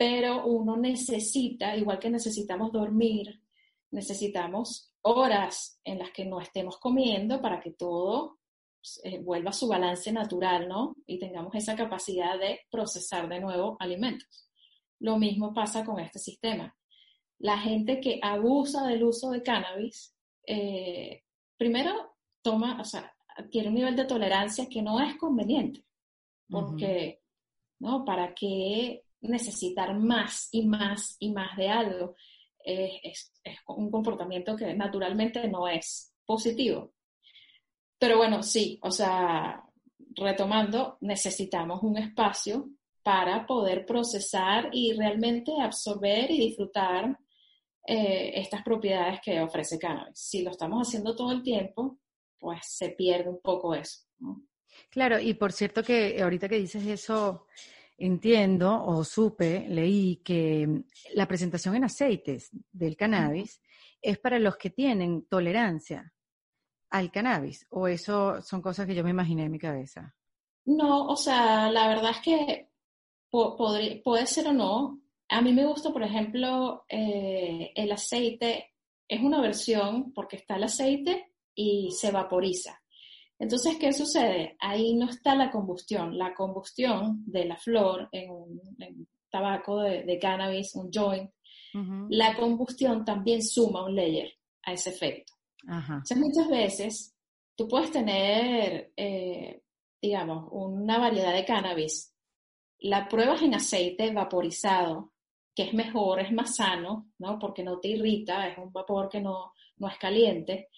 Speaker 2: pero uno necesita, igual que necesitamos dormir, necesitamos horas en las que no estemos comiendo para que todo eh, vuelva a su balance natural, ¿no? Y tengamos esa capacidad de procesar de nuevo alimentos. Lo mismo pasa con este sistema. La gente que abusa del uso de cannabis, eh, primero toma, o sea, adquiere un nivel de tolerancia que no es conveniente, porque, ¿no? ¿Para qué necesitar más y más y más de algo es, un comportamiento que naturalmente no es positivo. Pero bueno, sí, o sea, retomando, necesitamos un espacio para poder procesar y realmente absorber y disfrutar eh, estas propiedades que ofrece cannabis. Si lo estamos haciendo todo el tiempo, pues se pierde un poco eso.
Speaker 1: Claro, y por cierto que ahorita que dices eso, entiendo o supe, leí que la presentación en aceites del cannabis es para los que tienen tolerancia al cannabis, o eso son cosas que yo me imaginé en mi cabeza.
Speaker 2: No, o sea, la verdad es que puede ser o no. A mí me gusta, por ejemplo, eh, el aceite, es una versión porque está el aceite y se vaporiza. Entonces, ¿qué sucede? Ahí no está la combustión. La combustión de la flor en un tabaco de, cannabis, un joint, la combustión también suma un layer a ese efecto. Entonces, muchas veces tú puedes tener, eh, digamos, una variedad de cannabis. La pruebas en aceite vaporizado, que es mejor, es más sano, ¿no? Porque no te irrita, es un vapor que no, no es caliente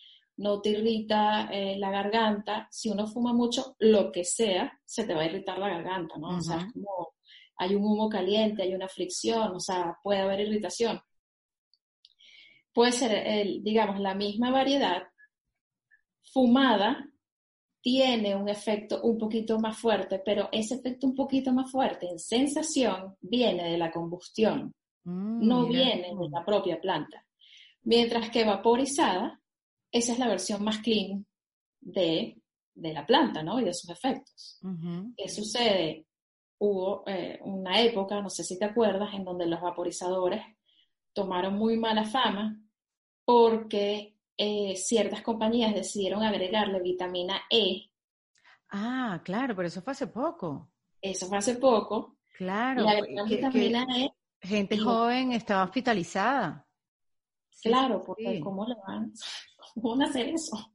Speaker 2: no te irrita eh, la garganta. Si uno fuma mucho, lo que sea, se te va a irritar la garganta, ¿no? O sea, es como hay un humo caliente, hay una fricción, o sea, puede haber irritación. Puede ser, el, digamos, la misma variedad fumada tiene un efecto un poquito más fuerte, pero ese efecto un poquito más fuerte en sensación viene de la combustión, mm, no viene de la propia planta. Mientras que vaporizada, esa es la versión más clean de, la planta, ¿no? Y de sus efectos. ¿Qué sucede? Hubo eh, una época, no sé si te acuerdas, en donde los vaporizadores tomaron muy mala fama porque eh, ciertas compañías decidieron agregarle vitamina E.
Speaker 1: Ah, claro, pero eso fue hace poco.
Speaker 2: Eso fue hace poco.
Speaker 1: Claro. vitamina E. Gente joven estaba hospitalizada.
Speaker 2: Claro, porque ¿cómo le van, ¿cómo van a hacer eso?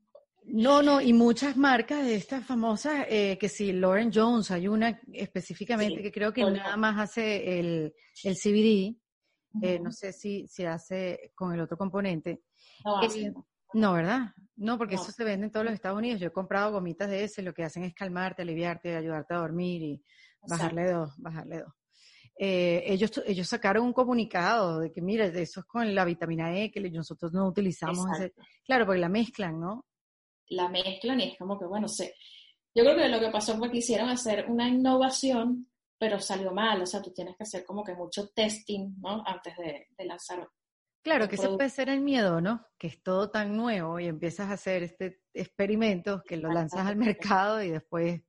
Speaker 1: No, no, y muchas marcas de estas famosas, eh, que si Lauren Jones, hay una específicamente que creo que nada más hace el, el CBD, eh, no sé si, si hace con el otro componente, eh, no, ¿verdad? No, porque eso se vende en todos los Estados Unidos. Yo he comprado gomitas de ese, lo que hacen es calmarte, aliviarte, ayudarte a dormir y bajarle dos, bajarle dos. Eh, ellos, ellos sacaron un comunicado de que, mira, eso es con la vitamina E que nosotros no utilizamos. claro, porque la mezclan, ¿no?
Speaker 2: La mezclan y es como que, bueno, sé. Yo creo que lo que pasó fue que quisieron hacer una innovación, pero salió mal. O sea, tú tienes que hacer como que mucho testing, ¿no? Antes de, de lanzar
Speaker 1: Claro, que ese puede ser el miedo, ¿no? Que es todo tan nuevo y empiezas a hacer este experimento que lo lanzas al mercado y después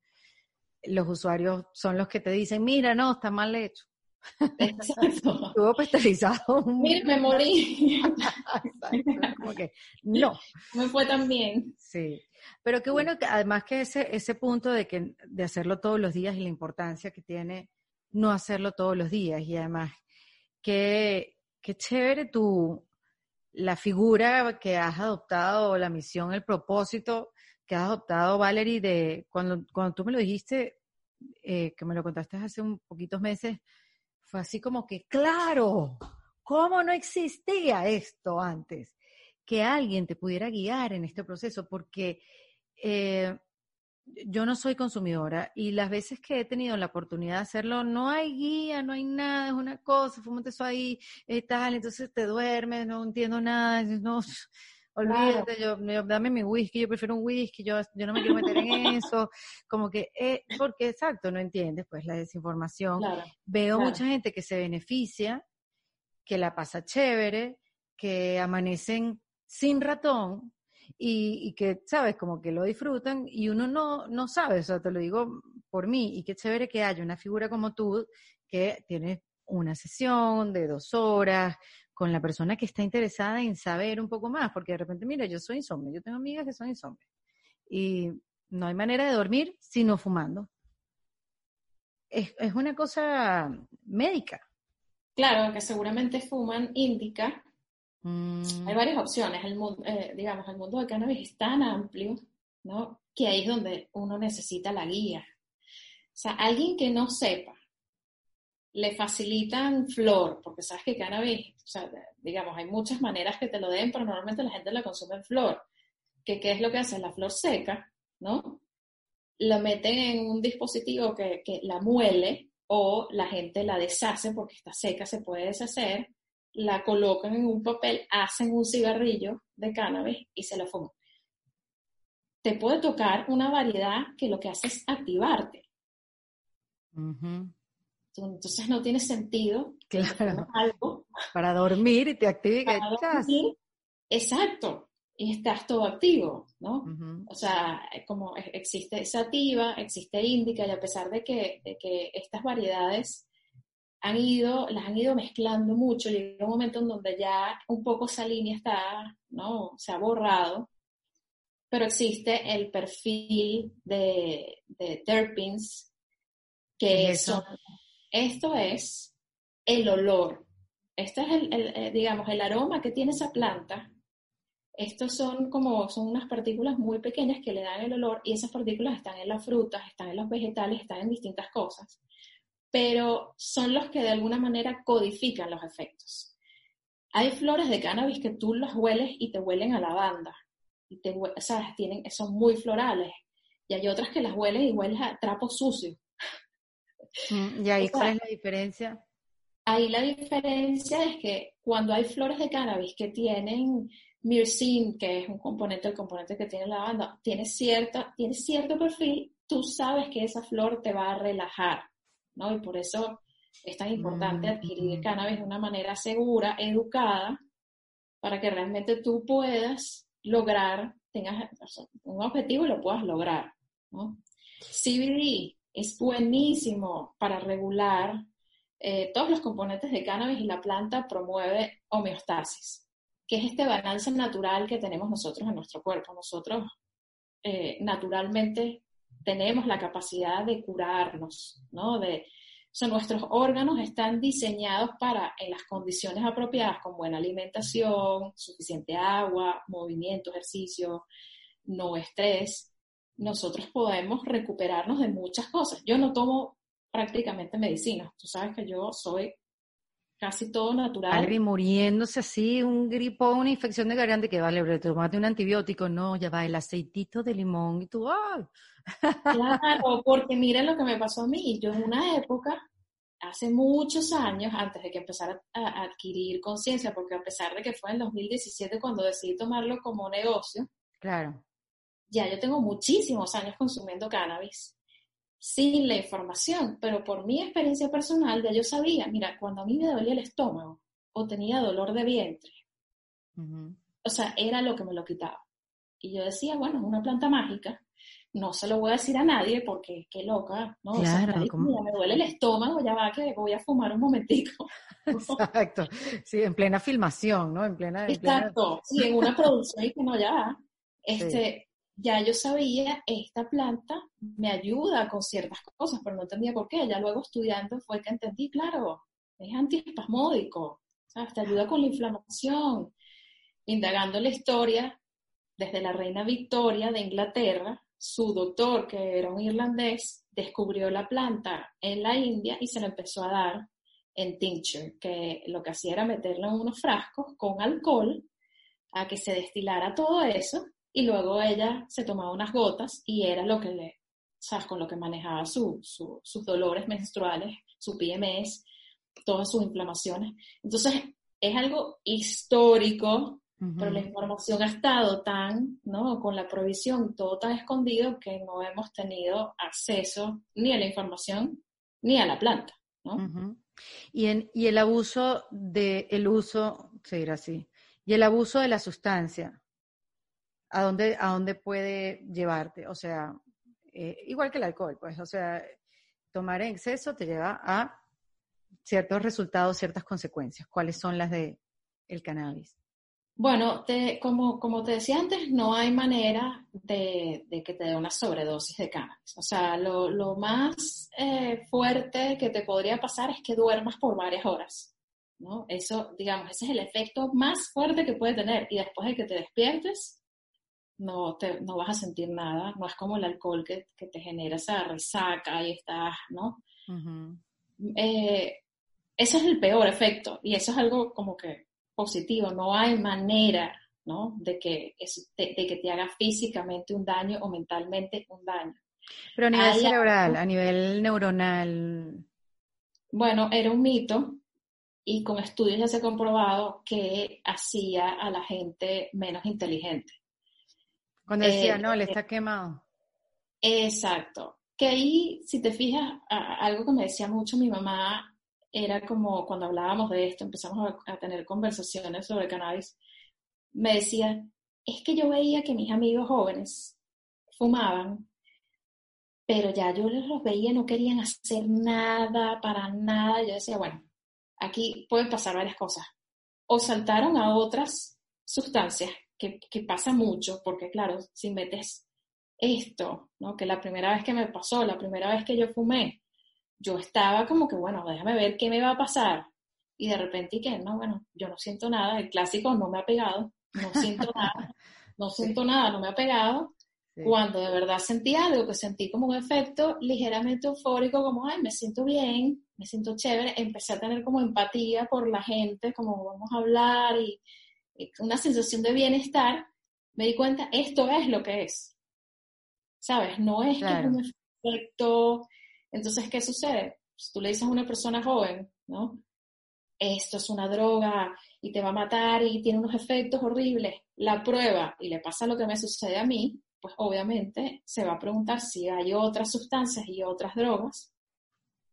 Speaker 1: los usuarios son los que te dicen, mira, no, está mal hecho.
Speaker 2: Exacto.
Speaker 1: Estuvo pasteurizado.
Speaker 2: Mira, me morí.
Speaker 1: Como que, no.
Speaker 2: Me fue tan bien.
Speaker 1: Sí. Pero qué bueno que además que ese, ese punto de que de hacerlo todos los días y la importancia que tiene no hacerlo todos los días y además que qué chévere tu, la figura que has adoptado, la misión, el propósito que has adoptado, Valerie, de cuando, cuando tú me lo dijiste, eh, que me lo contaste hace un poquitos meses, fue así como que, claro, ¿cómo no existía esto antes? Que alguien te pudiera guiar en este proceso, porque eh, yo no soy consumidora y las veces que he tenido la oportunidad de hacerlo, no hay guía, no hay nada, es una cosa, fúmate eso ahí, tal, entonces te duermes, no entiendo nada, no, olvídate, yo, dame mi whisky, yo prefiero un whisky, yo, yo no me quiero meter en eso, como que, eh, porque exacto, no entiendes, pues la desinformación. Veo mucha gente que se beneficia, que la pasa chévere, que amanecen sin ratón, y, que, ¿sabes? Como que lo disfrutan y uno no, no sabe, o sea, te lo digo por mí, y qué chévere que haya una figura como tú que tiene una sesión de dos horas con la persona que está interesada en saber un poco más, porque de repente, mira, yo soy insomnio, yo tengo amigas que son insomnes y no hay manera de dormir sino fumando. Es, es una cosa médica.
Speaker 2: Claro, que seguramente fuman indica hay mm. varias opciones. El mundo, eh, digamos, el mundo del cannabis es tan amplio, ¿no? Que ahí es donde uno necesita la guía. O sea, alguien que no sepa, le facilitan flor, porque sabes que cannabis, o digamos, hay muchas maneras que te lo den, pero normalmente la gente la consume en flor. ¿Qué, qué es lo que hace? La flor seca, ¿no? La meten en un dispositivo que, que la muele o la gente la deshace porque está seca, se puede deshacer la colocan en un papel, hacen un cigarrillo de cannabis y se lo fuman. Te puede tocar una variedad que lo que hace es activarte. Entonces no tiene sentido
Speaker 1: claro. algo para dormir y te active
Speaker 2: Exacto, y estás todo activo, ¿no? O sea, como existe sativa, existe índica, y a pesar de que, de que estas variedades han ido, las han ido mezclando mucho, llega un momento en donde ya un poco esa línea está, ¿no? Se ha borrado, pero existe el perfil de, de terpenes, que son, esto es el olor, este es el, el, digamos, el aroma que tiene esa planta. Estos son como, son unas partículas muy pequeñas que le dan el olor y esas partículas están en las frutas, están en los vegetales, están en distintas cosas pero son los que de alguna manera codifican los efectos. Hay flores de cannabis que tú las hueles y te huelen a lavanda. y te, sea, tienen, son muy florales. Y hay otras que las huelen y huelen a trapo sucio.
Speaker 1: Mm, ¿Y ahí cuál es la diferencia?
Speaker 2: Ahí la diferencia es que cuando hay flores de cannabis que tienen myrcene, que es un componente, el componente que tiene la banda, tiene, cierta, tiene cierto perfil, tú sabes que esa flor te va a relajar, ¿no? Y por eso es tan importante adquirir cannabis de una manera segura, educada, para que realmente tú puedas lograr, tengas un objetivo y lo puedas lograr, ¿no? CBD es buenísimo para regular eh, todos los componentes de cannabis y la planta promueve homeostasis que es este balance natural que tenemos nosotros en nuestro cuerpo. Nosotros eh, naturalmente tenemos la capacidad de curarnos, ¿no? De, o nuestros órganos están diseñados para, en las condiciones apropiadas, con buena alimentación, suficiente agua, movimiento, ejercicio, no estrés, nosotros podemos recuperarnos de muchas cosas. Yo no tomo prácticamente medicina. Tú sabes que yo soy casi todo natural.
Speaker 1: Alguien muriéndose así, un gripo, una infección de garganta, que vale, tomate un antibiótico, no, ya va el aceitito de limón y tú, ¡ay!
Speaker 2: Claro, porque mira lo que me pasó a mí. Yo en una época, hace muchos años, antes de que empezara a adquirir conciencia, porque a pesar de que fue en 2017 cuando decidí tomarlo como negocio,
Speaker 1: claro.
Speaker 2: Ya yo tengo muchísimos años consumiendo cannabis sin la información, pero por mi experiencia personal ya yo sabía, mira, cuando a mí me dolía el estómago o tenía dolor de vientre, o sea, era lo que me lo quitaba. Y yo decía, bueno, es una planta mágica, no se lo voy a decir a nadie porque qué loca, ¿no?
Speaker 1: Claro,
Speaker 2: me duele el estómago, ya va que voy a fumar un momentico.
Speaker 1: Exacto, sí, en plena filmación, ¿no? En plena...
Speaker 2: Exacto, sí, en una producción y que no, ya va. Este, ya yo sabía, esta planta me ayuda con ciertas cosas, pero no entendía por qué. Ya luego estudiando fue que entendí, claro, es antiespasmódico, ¿sabes? te ayuda con la inflamación. Indagando la historia, desde la reina Victoria de Inglaterra, su doctor, que era un irlandés, descubrió la planta en la India y se la empezó a dar en tincture, que lo que hacía era meterla en unos frascos con alcohol a que se destilara todo eso y luego ella se tomaba unas gotas y era lo que le, ¿sabes? Con lo que manejaba su, sus dolores menstruales, su PMS, todas sus inflamaciones. Entonces, es algo histórico, pero la información ha estado tan, ¿no? Con la provisión, todo tan escondido que no hemos tenido acceso ni a la información ni a la planta, ¿no?
Speaker 1: y, en, y el abuso de, el uso, se dirá así, y el abuso de la sustancia, a dónde, a dónde puede llevarte. O sea, eh, igual que el alcohol, pues, o sea, tomar en exceso te lleva a ciertos resultados, ciertas consecuencias. ¿Cuáles son las de el cannabis?
Speaker 2: Bueno, te, como, como te decía antes, no hay manera de, que te dé una sobredosis de cannabis. O sea, lo, lo más eh, fuerte que te podría pasar es que duermas por varias horas. ¿no? Eso, digamos, ese es el efecto más fuerte que puede tener. Y después de que te despiertes, no, te, no vas a sentir nada, no es como el alcohol que, te genera esa resaca y estás, ¿no? Eh, ese es el peor efecto y eso es algo como que positivo, no hay manera, ¿no? De que, de, que te haga físicamente un daño o mentalmente un daño.
Speaker 1: Pero a nivel cerebral, a nivel neuronal.
Speaker 2: Bueno, era un mito y con estudios ya se ha comprobado que hacía a la gente menos inteligente.
Speaker 1: Cuando decía, eh, no, le eh, está quemado.
Speaker 2: Exacto. Que ahí, si te fijas, algo que me decía mucho mi mamá era como cuando hablábamos de esto, empezamos a, tener conversaciones sobre cannabis, me decía, es que yo veía que mis amigos jóvenes fumaban, pero ya yo los veía, no querían hacer nada, para nada. Yo decía, bueno, aquí pueden pasar varias cosas. O saltaron a otras sustancias que, pasa mucho, porque claro, si metes esto, ¿no? Que la primera vez que me pasó, la primera vez que yo fumé, yo estaba como que, bueno, déjame ver qué me va a pasar. Y de repente, ¿y qué? No, bueno, yo no siento nada, el clásico no me ha pegado, no siento nada, no siento nada, no me ha pegado. Cuando de verdad sentí algo, que sentí como un efecto ligeramente eufórico, como, ay, me siento bien, me siento chévere, empecé a tener como empatía por la gente, como vamos a hablar y, una sensación de bienestar, me di cuenta, esto es lo que es. ¿Sabes? No es que es un efecto. Entonces, ¿qué sucede? Si tú le dices a una persona joven, ¿no? Esto es una droga y te va a matar y tiene unos efectos horribles, la prueba y le pasa lo que me sucede a mí, pues obviamente se va a preguntar si hay otras sustancias y otras drogas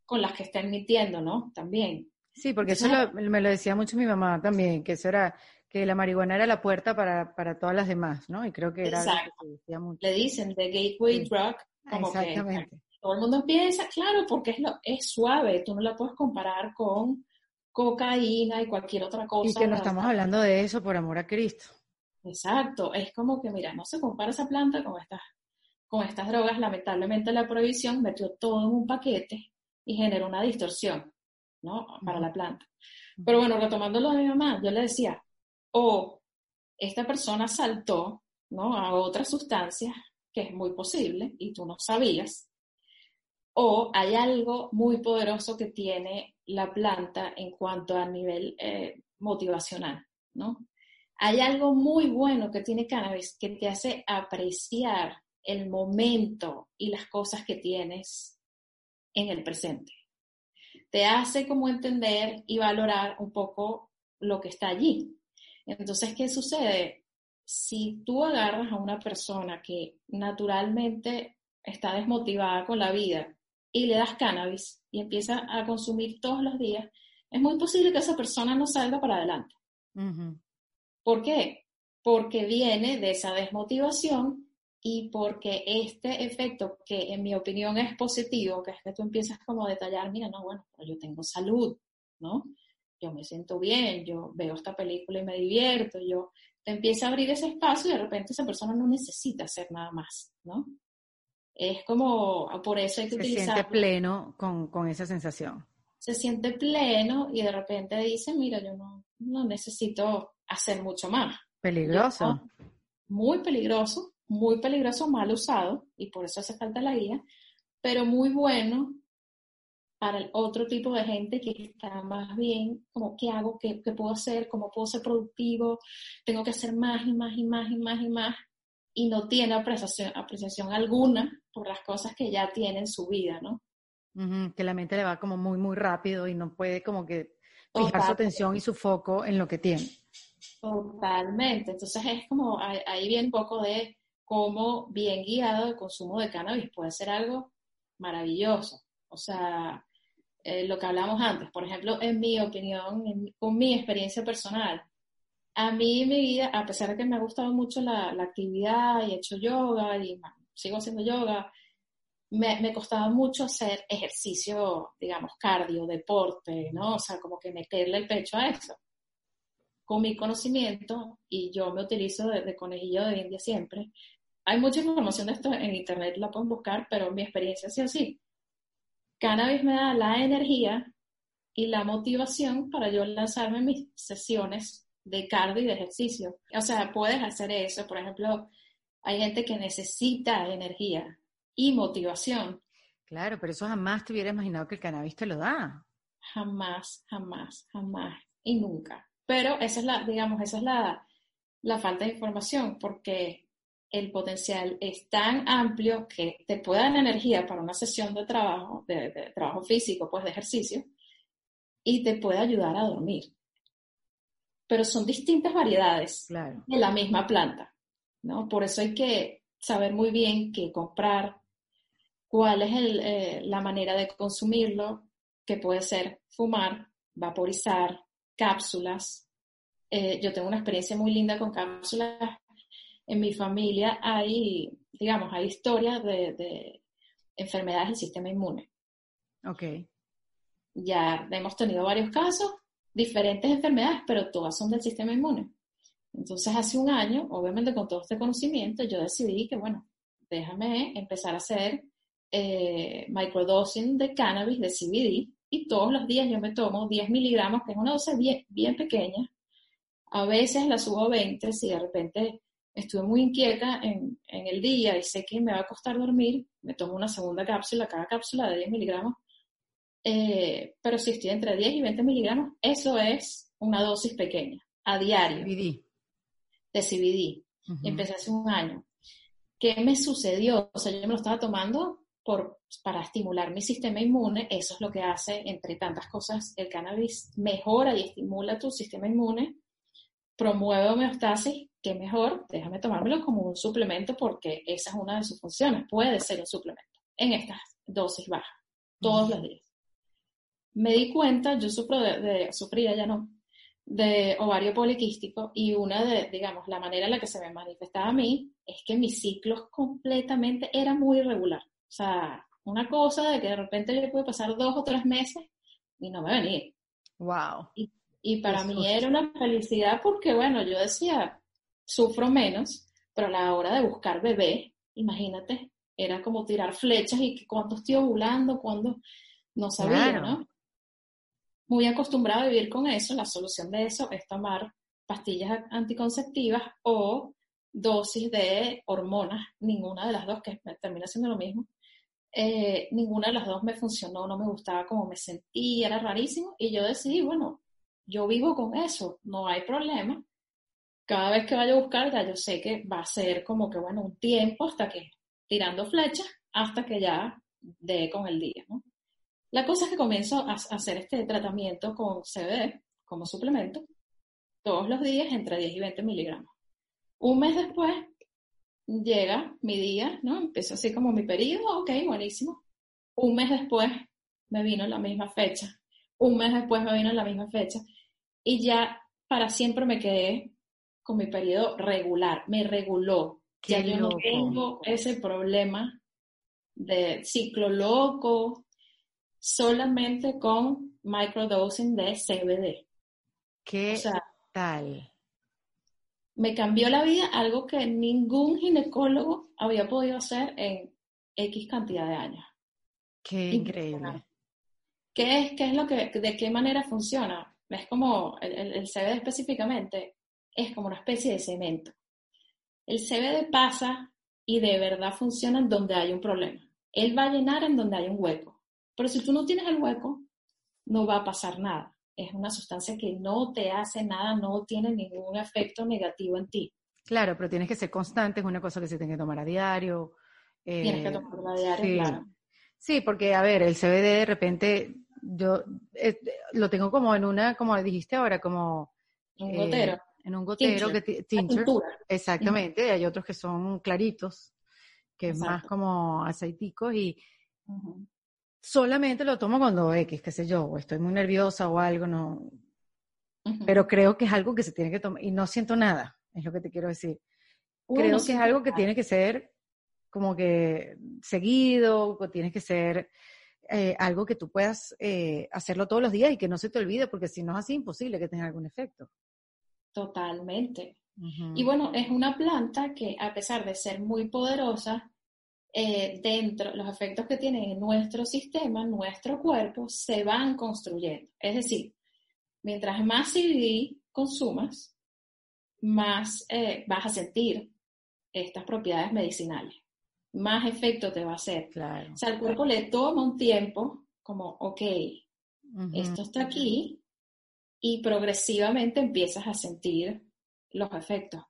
Speaker 2: con las que estén mintiendo, ¿no? También.
Speaker 1: Sí, porque eso me lo decía mucho mi mamá también, que eso era, que la marihuana era la puerta para, para todas las demás, ¿no? Y creo que era
Speaker 2: Exacto. decía mucho. Le dicen the gateway drug, como que todo el mundo piensa, claro, porque es, lo, es suave, tú no la puedes comparar con cocaína y cualquier otra cosa.
Speaker 1: Y que no estamos hablando de eso por amor a Cristo.
Speaker 2: Exacto, es como que, mira, no se compara esa planta con estas, con estas drogas. Lamentablemente la prohibición metió todo en un paquete y generó una distorsión, ¿no? Para la planta. Pero bueno, retomando lo de mi mamá, yo le decía, o esta persona saltó, ¿no? A otras sustancias, que es muy posible, y tú no sabías, o hay algo muy poderoso que tiene la planta en cuanto a nivel eh, motivacional, ¿no? Hay algo muy bueno que tiene cannabis que te hace apreciar el momento y las cosas que tienes en el presente. Te hace como entender y valorar un poco lo que está allí. Entonces, ¿qué sucede? Si tú agarras a una persona que naturalmente está desmotivada con la vida y le das cannabis y empieza a consumir todos los días, es muy posible que esa persona no salga para adelante. ¿Por qué? Porque viene de esa desmotivación y porque este efecto, que en mi opinión es positivo, que es que tú empiezas como a detallar, mira, no, bueno, yo tengo salud, ¿no? Yo me siento bien, yo veo esta película y me divierto, yo te empieza a abrir ese espacio y de repente esa persona no necesita hacer nada más, ¿no? Es como, por eso hay que utilizar...
Speaker 1: Se siente pleno con, con esa sensación.
Speaker 2: Se siente pleno y de repente dice, mira, yo no, no necesito hacer mucho más.
Speaker 1: Peligroso.
Speaker 2: Muy peligroso, muy peligroso, mal usado, y por eso hace falta la guía, pero muy bueno para el otro tipo de gente que está más bien como, ¿qué hago? ¿Qué, ¿Qué, puedo hacer? ¿Cómo puedo ser productivo? Tengo que hacer más y más y más y más y más. Y no tiene apreciación, apreciación alguna por las cosas que ya tiene en su vida, ¿no?
Speaker 1: que la mente le va como muy, muy rápido y no puede como que fijar su atención y su foco en lo que tiene.
Speaker 2: Totalmente. Entonces es como, ahí viene un poco de cómo bien guiado el consumo de cannabis puede ser algo maravilloso. O sea, eh, lo que hablamos antes, por ejemplo, en mi opinión, con mi experiencia personal, a mí mi vida, a pesar de que me ha gustado mucho la, actividad y he hecho yoga y sigo haciendo yoga, me, costaba mucho hacer ejercicio, digamos, cardio, deporte, ¿no? O sea, como que meterle el pecho a eso. Con mi conocimiento, y yo me utilizo de, conejillo de India siempre, hay mucha información de esto en internet, la pueden buscar, pero mi experiencia ha sido así. Cannabis me da la energía y la motivación para yo lanzarme mis sesiones de cardio y de ejercicio. O sea, puedes hacer eso. Por ejemplo, hay gente que necesita energía, y motivación.
Speaker 1: Claro, pero eso jamás te hubiera imaginado que el cannabis te lo da.
Speaker 2: Jamás, jamás, jamás y nunca. Pero esa es la, digamos, esa es la, la falta de información, porque el potencial es tan amplio que te puede dar energía para una sesión de trabajo, de, trabajo físico, pues de ejercicio, y te puede ayudar a dormir. Pero son distintas variedades de la misma planta, ¿no? Por eso hay que saber muy bien qué comprar, cuál es eh, la manera de consumirlo, que puede ser fumar, vaporizar, cápsulas. Eh, yo tengo una experiencia muy linda con cápsulas. En mi familia hay, digamos, hay historias de, enfermedades del sistema inmune.
Speaker 1: Ok.
Speaker 2: Ya hemos tenido varios casos, diferentes enfermedades, pero todas son del sistema inmune. Entonces, hace un año, obviamente con todo este conocimiento, yo decidí que, bueno, déjame empezar a hacer eh, microdosing de cannabis, de CBD, y todos los días yo me tomo 10 miligramos, que es una dosis bien, bien pequeña. A veces la subo a 20 si de repente estuve muy inquieta en, en, el día y sé que me va a costar dormir, me tomo una segunda cápsula, cada cápsula de 10 miligramos. Eh, pero si estoy entre 10 y 20 miligramos, eso es una dosis pequeña, a diario.
Speaker 1: CBD.
Speaker 2: De CBD. Empecé hace un año. ¿Qué me sucedió? O sea, yo me lo estaba tomando por, para estimular mi sistema inmune. Eso es lo que hace, entre tantas cosas, el cannabis mejora y estimula tu sistema inmune, promueve homeostasis, que mejor, déjame tomármelo como un suplemento porque esa es una de sus funciones. Puede ser un suplemento en estas dosis bajas, todos los días. Me di cuenta, yo sufro de, de sufría ya no, de ovario poliquístico y una de, digamos, la manera en la que se me manifestaba a mí es que mis ciclos completamente era muy irregular. O sea, una cosa de que de repente yo pude pasar dos o tres meses y no me venía.
Speaker 1: Wow.
Speaker 2: Y, y para mí era una felicidad porque, bueno, yo decía, sufro menos, pero a la hora de buscar bebé, imagínate, era como tirar flechas y cuando estoy ovulando, cuando no sabía, ¿no? muy acostumbrado a vivir con eso, la solución de eso es tomar pastillas anticonceptivas o dosis de hormonas, ninguna de las dos, que termina siendo lo mismo, eh, ninguna de las dos me funcionó, no me gustaba como me sentía, era rarísimo, y yo decidí, bueno, yo vivo con eso, no hay problema. Cada vez que vaya a buscar, ya yo sé que va a ser como que, bueno, un tiempo hasta que, tirando flechas, hasta que ya dé con el día, ¿no? La cosa es que comienzo a hacer este tratamiento con CBD como suplemento todos los días entre 10 y 20 miligramos. Un mes después llega mi día, ¿no? Empezó así como mi periodo, ok, buenísimo. Un mes después me vino la misma fecha. Un mes después me vino la misma fecha. Y ya para siempre me quedé con mi periodo regular. Me reguló. ya yo no tengo ese problema de ciclo loco, solamente con microdosing de CBD.
Speaker 1: ¿Qué tal?
Speaker 2: Me cambió la vida, algo que ningún ginecólogo había podido hacer en X cantidad de años.
Speaker 1: Qué increíble.
Speaker 2: ¿Qué es, qué es lo que, de qué manera funciona? Es como, el, el CBD específicamente, es como una especie de cemento. El CBD pasa y de verdad funciona en donde hay un problema. Él va a llenar en donde hay un hueco. Pero si tú no tienes el hueco, no va a pasar nada. Es una sustancia que no te hace nada, no tiene ningún efecto negativo en ti.
Speaker 1: Claro, pero tienes que ser constante, es una cosa que se tiene que tomar a diario.
Speaker 2: tienes que eh, tomarla a diario,
Speaker 1: sí.
Speaker 2: claro.
Speaker 1: Sí, porque a ver, el CBD de repente yo eh, lo tengo como en una, como dijiste ahora, como
Speaker 2: un eh, gotero.
Speaker 1: En un gotero que tincture. Exactamente, hay otros que son claritos, que es más como aceiticos y solamente lo tomo cuando X, qué sé yo, o estoy muy nerviosa o algo, no. Pero creo que es algo que se tiene que tomar, y no siento nada, es lo que te quiero decir. creo que es algo que tiene que ser como que seguido, o tiene que ser eh, algo que tú puedas eh, hacerlo todos los días y que no se te olvide, porque si no es así, imposible que tenga algún efecto.
Speaker 2: Totalmente. Y bueno, es una planta que a pesar de ser muy poderosa, eh, dentro, los efectos que tiene en nuestro sistema, nuestro cuerpo, se van construyendo. Es decir, mientras más CBD consumas, más eh, vas a sentir estas propiedades medicinales, más efecto te va a hacer.
Speaker 1: Claro,
Speaker 2: o sea, al cuerpo le toma un tiempo como, ok, esto está aquí, y progresivamente empiezas a sentir los efectos.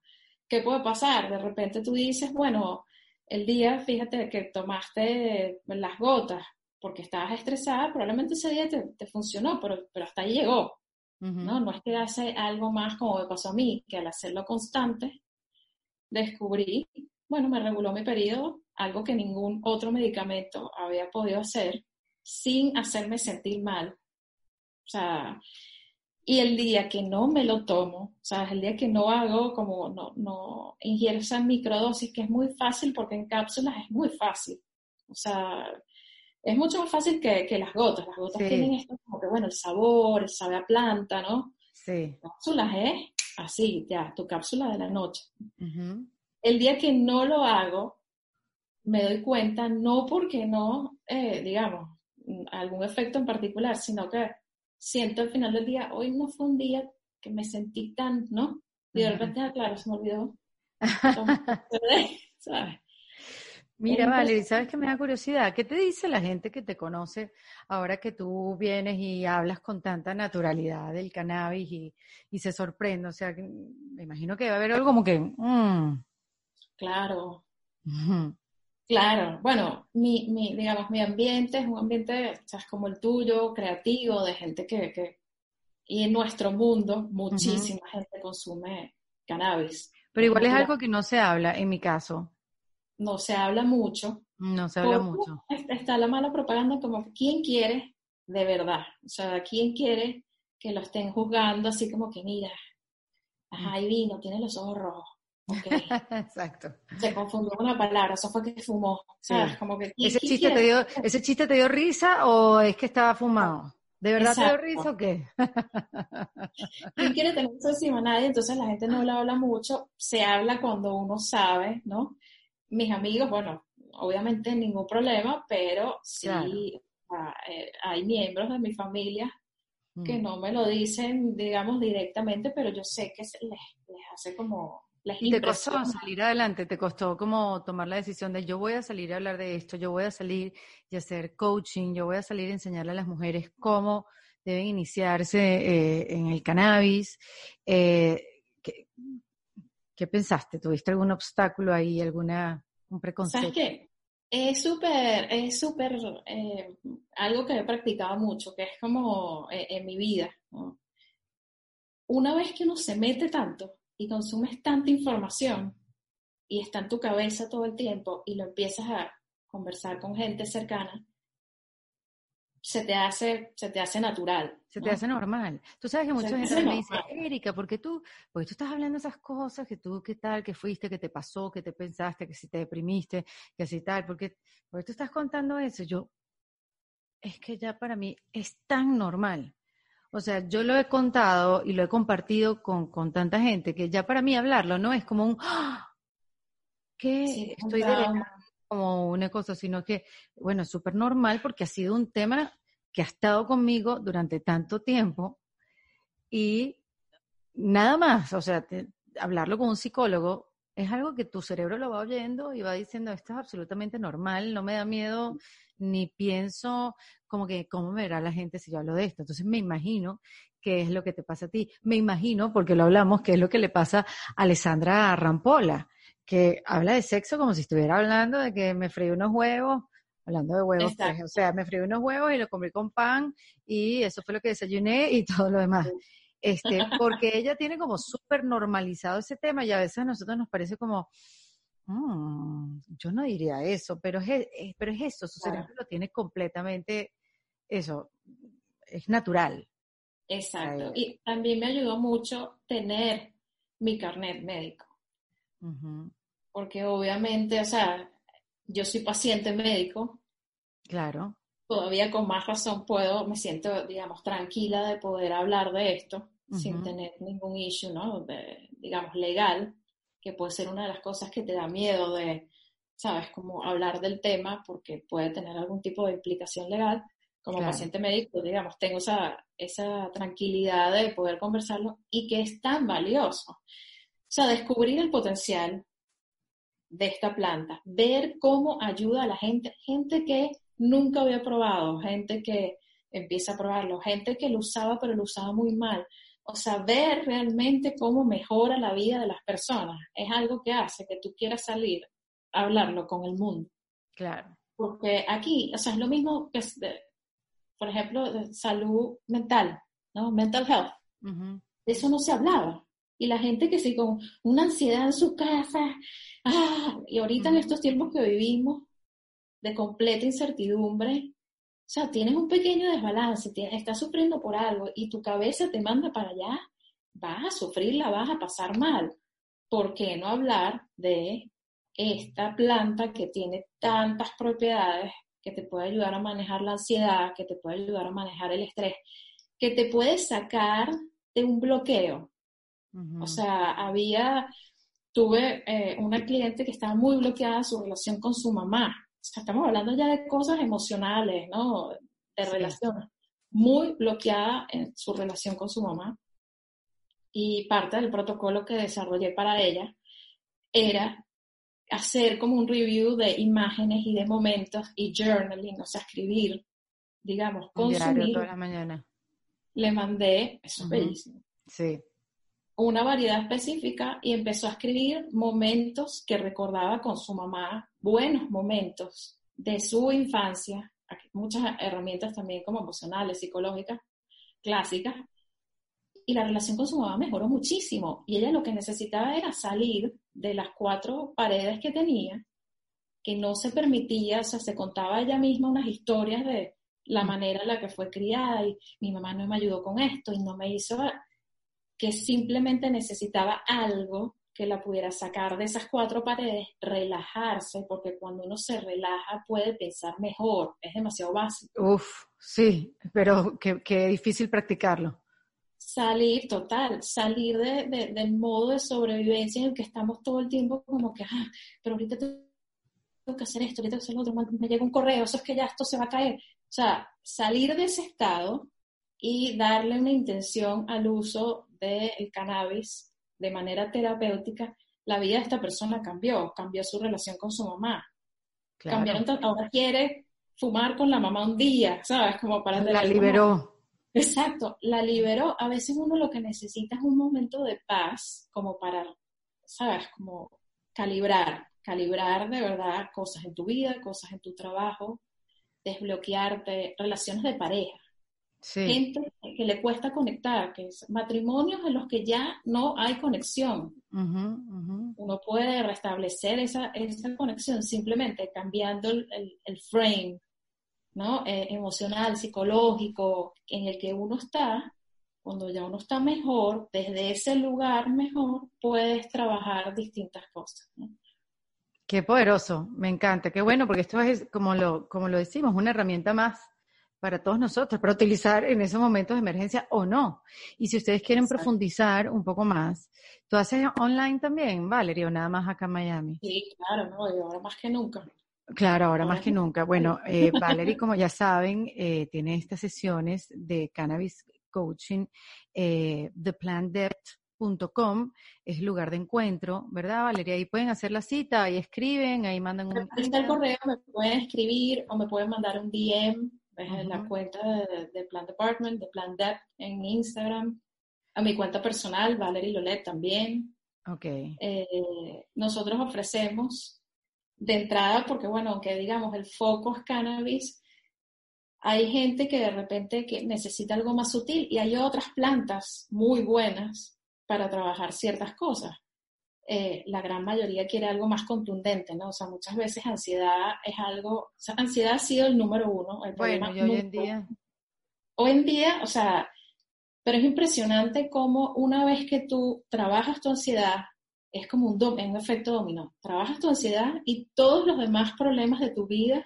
Speaker 2: ¿Qué puede pasar? De repente tú dices, bueno, el día, fíjate, que tomaste las gotas porque estabas estresada, probablemente ese día te, funcionó, pero, pero hasta ahí llegó. ¿no? no es que hace algo más como me pasó a mí, que al hacerlo constante, descubrí, bueno, me reguló mi periodo, algo que ningún otro medicamento había podido hacer sin hacerme sentir mal. O sea, y el día que no me lo tomo, o sea, el día que no hago como, no, no ingiero esa microdosis, que es muy fácil porque en cápsulas es muy fácil. O sea, es mucho más fácil que, que las gotas. Las gotas tienen esto como que, bueno, el sabor, el sabe a planta, ¿no?
Speaker 1: Sí.
Speaker 2: Cápsulas es así, ya, tu cápsula de la noche. El día que no lo hago, me doy cuenta, no porque no, eh, digamos, algún efecto en particular, sino que siento al final del día, hoy no fue un día que me sentí tan, ¿no? Y de repente, ah, claro, se me olvidó. ¿sabes?
Speaker 1: Mira, Valerie, ¿sabes qué me da curiosidad? ¿Qué te dice la gente que te conoce ahora que tú vienes y hablas con tanta naturalidad del cannabis y, se sorprende? O sea, me imagino que va a haber algo como que... Mm.
Speaker 2: Claro. Claro. Bueno, mi, mi, digamos, mi ambiente es un ambiente, o como el tuyo, creativo, de gente que... que y en nuestro mundo, muchísima gente consume cannabis.
Speaker 1: Pero igual es algo que no se habla, en mi caso
Speaker 2: no se habla mucho.
Speaker 1: No se habla mucho.
Speaker 2: Está la mala propaganda como, ¿quién quiere de verdad? O sea, ¿quién quiere que lo estén juzgando así como que, mira, ajá, ahí vino, tiene los ojos rojos?
Speaker 1: Exacto.
Speaker 2: Se confundió con la palabra, eso fue que fumó. Como que,
Speaker 1: ¿Ese, chiste te dio, ¿Ese chiste te dio risa o es que estaba fumado? ¿De verdad te dio risa o qué?
Speaker 2: ¿Quién quiere tener eso encima? Nadie, entonces la gente no le habla mucho, se habla cuando uno sabe, ¿no? mis amigos, bueno, obviamente ningún problema, pero sí eh, hay miembros de mi familia que mm. no me lo dicen, digamos, directamente, pero yo sé que les, les hace como...
Speaker 1: Y te costó salir adelante, te costó como tomar la decisión de yo voy a salir a hablar de esto, yo voy a salir y hacer coaching, yo voy a salir a enseñarle a las mujeres cómo deben iniciarse eh, en el cannabis. Eh, ¿Qué pensaste? ¿Tuviste algún obstáculo ahí, alguna, un preconcepto?
Speaker 2: ¿Sabes qué? Es súper, es súper, eh, algo que he practicado mucho, que es como en mi vida. Una vez que uno se mete tanto y consumes tanta información y está en tu cabeza todo el tiempo y lo empiezas a conversar con gente cercana, se te hace, se te hace natural.
Speaker 1: Se te hace normal. Tú sabes que mucha gente me dice, Erika, ¿por qué tú, porque tú estás hablando esas cosas, que tú, qué tal, que fuiste, que te pasó, que te pensaste, que si te deprimiste, que así tal, porque, porque tú estás contando eso. Yo, es que ya para mí es tan normal. O sea, yo lo he contado y lo he compartido con, con tanta gente que ya para mí hablarlo no es como un, ¡Ah! que estoy de como una cosa, sino que, bueno, es súper normal porque ha sido un tema que ha estado conmigo durante tanto tiempo y nada más, o sea, hablarlo con un psicólogo es algo que tu cerebro lo va oyendo y va diciendo, esto es absolutamente normal, no me da miedo, ni pienso como que, ¿cómo me verá la gente si yo hablo de esto? Entonces me imagino que es lo que te pasa a ti. Me imagino, porque lo hablamos, que es lo que le pasa a Alessandra Rampola que habla de sexo como si estuviera hablando de que me freí unos huevos, hablando de huevos, pues, o sea, me freí unos huevos y lo comí con pan y eso fue lo que desayuné y todo lo demás. Este, porque ella tiene como súper normalizado ese tema y a veces a nosotros nos parece como, mm, yo no diría eso, pero es, pero es eso, su cerebro lo tiene completamente, eso, es natural.
Speaker 2: Exacto. Y también me ayudó mucho tener mi carnet médico. Porque obviamente, o sea, yo soy paciente médico.
Speaker 1: Claro.
Speaker 2: Todavía con más razón puedo, me siento, digamos, tranquila de poder hablar de esto sin tener ningún issue, ¿no? De, digamos, legal, que puede ser una de las cosas que te da miedo de, ¿sabes? Como hablar del tema porque puede tener algún tipo de implicación legal. Como paciente médico, digamos, tengo esa, esa tranquilidad de poder conversarlo y que es tan valioso. O sea, descubrir el potencial de esta planta, ver cómo ayuda a la gente, gente que nunca había probado, gente que empieza a probarlo, gente que lo usaba pero lo usaba muy mal. O sea, ver realmente cómo mejora la vida de las personas es algo que hace que tú quieras salir a hablarlo con el mundo.
Speaker 1: Claro.
Speaker 2: Porque aquí, o sea, es lo mismo que, por ejemplo, de salud mental, ¿no? Mental health. De eso no se hablaba. Y la gente que sí con una ansiedad en su casa, ah, y ahorita en estos tiempos que vivimos de completa incertidumbre, o sea, tienes un pequeño desbalance, estás sufriendo por algo y tu cabeza te manda para allá, vas a sufrirla, vas a pasar mal. ¿Por qué no hablar de esta planta que tiene tantas propiedades que te puede ayudar a manejar la ansiedad, que te puede ayudar a manejar el estrés, que te puede sacar de un bloqueo? O sea, había, tuve eh, una cliente que estaba muy bloqueada en su relación con su mamá. Sea, estamos hablando ya de cosas emocionales, ¿no? De relaciones. Muy bloqueada en su relación con su mamá. Y parte del protocolo que desarrollé para ella era hacer como un review de imágenes y de momentos y journaling, o sea, escribir, digamos, consumir.
Speaker 1: toda la mañana.
Speaker 2: Le mandé, eso es bellísimo.
Speaker 1: Sí.
Speaker 2: Una variedad específica y empezó a escribir momentos que recordaba con su mamá, buenos momentos de su infancia, muchas herramientas también como emocionales, psicológicas, clásicas, y la relación con su mamá mejoró muchísimo. Y ella lo que necesitaba era salir de las cuatro paredes que tenía, que no se permitía, o sea, se contaba ella misma unas historias de la mm. manera en la que fue criada y mi mamá no me ayudó con esto y no me hizo, que simplemente necesitaba algo que la pudiera sacar de esas cuatro paredes, relajarse, porque cuando uno se relaja puede pensar mejor, es demasiado básico.
Speaker 1: Uf, sí, pero qué, difícil practicarlo.
Speaker 2: Salir, total, salir de, del modo de sobrevivencia en el que estamos todo el tiempo como que, ah, pero ahorita tengo que hacer esto, ahorita tengo que hacer lo otro, me llega un correo, eso es que ya esto se va a caer. O sea, salir de ese estado y darle una intención al uso del cannabis de manera terapéutica, la vida de esta persona cambió, cambió su relación con su mamá. Cambiaron, ahora quiere fumar con la mamá un día, ¿sabes? Como para...
Speaker 1: La liberó.
Speaker 2: Exacto, la liberó. A veces uno lo que necesita es un momento de paz, como para, ¿sabes? Como calibrar, calibrar de verdad cosas en tu vida, cosas en tu trabajo, desbloquearte, relaciones de pareja. Gente que le cuesta conectar, que es matrimonios en los que ya no hay conexión. Uno puede restablecer esa, esa conexión simplemente cambiando el, el, frame ¿no? Eh, emocional, psicológico en el que uno está. Cuando ya uno está mejor, desde ese lugar mejor, puedes trabajar distintas cosas.
Speaker 1: Qué poderoso, me encanta, qué bueno, porque esto es, como lo, como lo decimos, una herramienta más para todos nosotros, para utilizar en esos momentos de emergencia o no. Y si ustedes quieren profundizar un poco más, ¿tú haces online también, Valeria, o nada más acá en Miami?
Speaker 2: Sí, claro, no, y ahora más que nunca.
Speaker 1: Claro, ahora más que nunca. Bueno, eh, Valerie, como ya saben, eh, tiene estas sesiones de cannabis coaching, eh, es lugar de encuentro, ¿verdad, Valeria? Ahí pueden hacer la cita, ahí escriben, ahí mandan un...
Speaker 2: Ahí está el correo, me pueden escribir o me pueden mandar un DM es la cuenta de, Plan Department, de Plan Dep en Instagram, a mi cuenta personal, Valerie Lolet también.
Speaker 1: Ok.
Speaker 2: Eh, nosotros ofrecemos de entrada, porque bueno, aunque digamos el foco es cannabis, hay gente que de repente que necesita algo más sutil y hay otras plantas muy buenas para trabajar ciertas cosas. Eh, la gran mayoría quiere algo más contundente, ¿no? O sea, muchas veces ansiedad es algo, o sea, ansiedad ha sido el número uno.
Speaker 1: bueno, y hoy en día.
Speaker 2: Hoy en día, o sea, pero es impresionante cómo una vez que tú trabajas tu ansiedad, es como un, un efecto dominó. Trabajas tu ansiedad y todos los demás problemas de tu vida,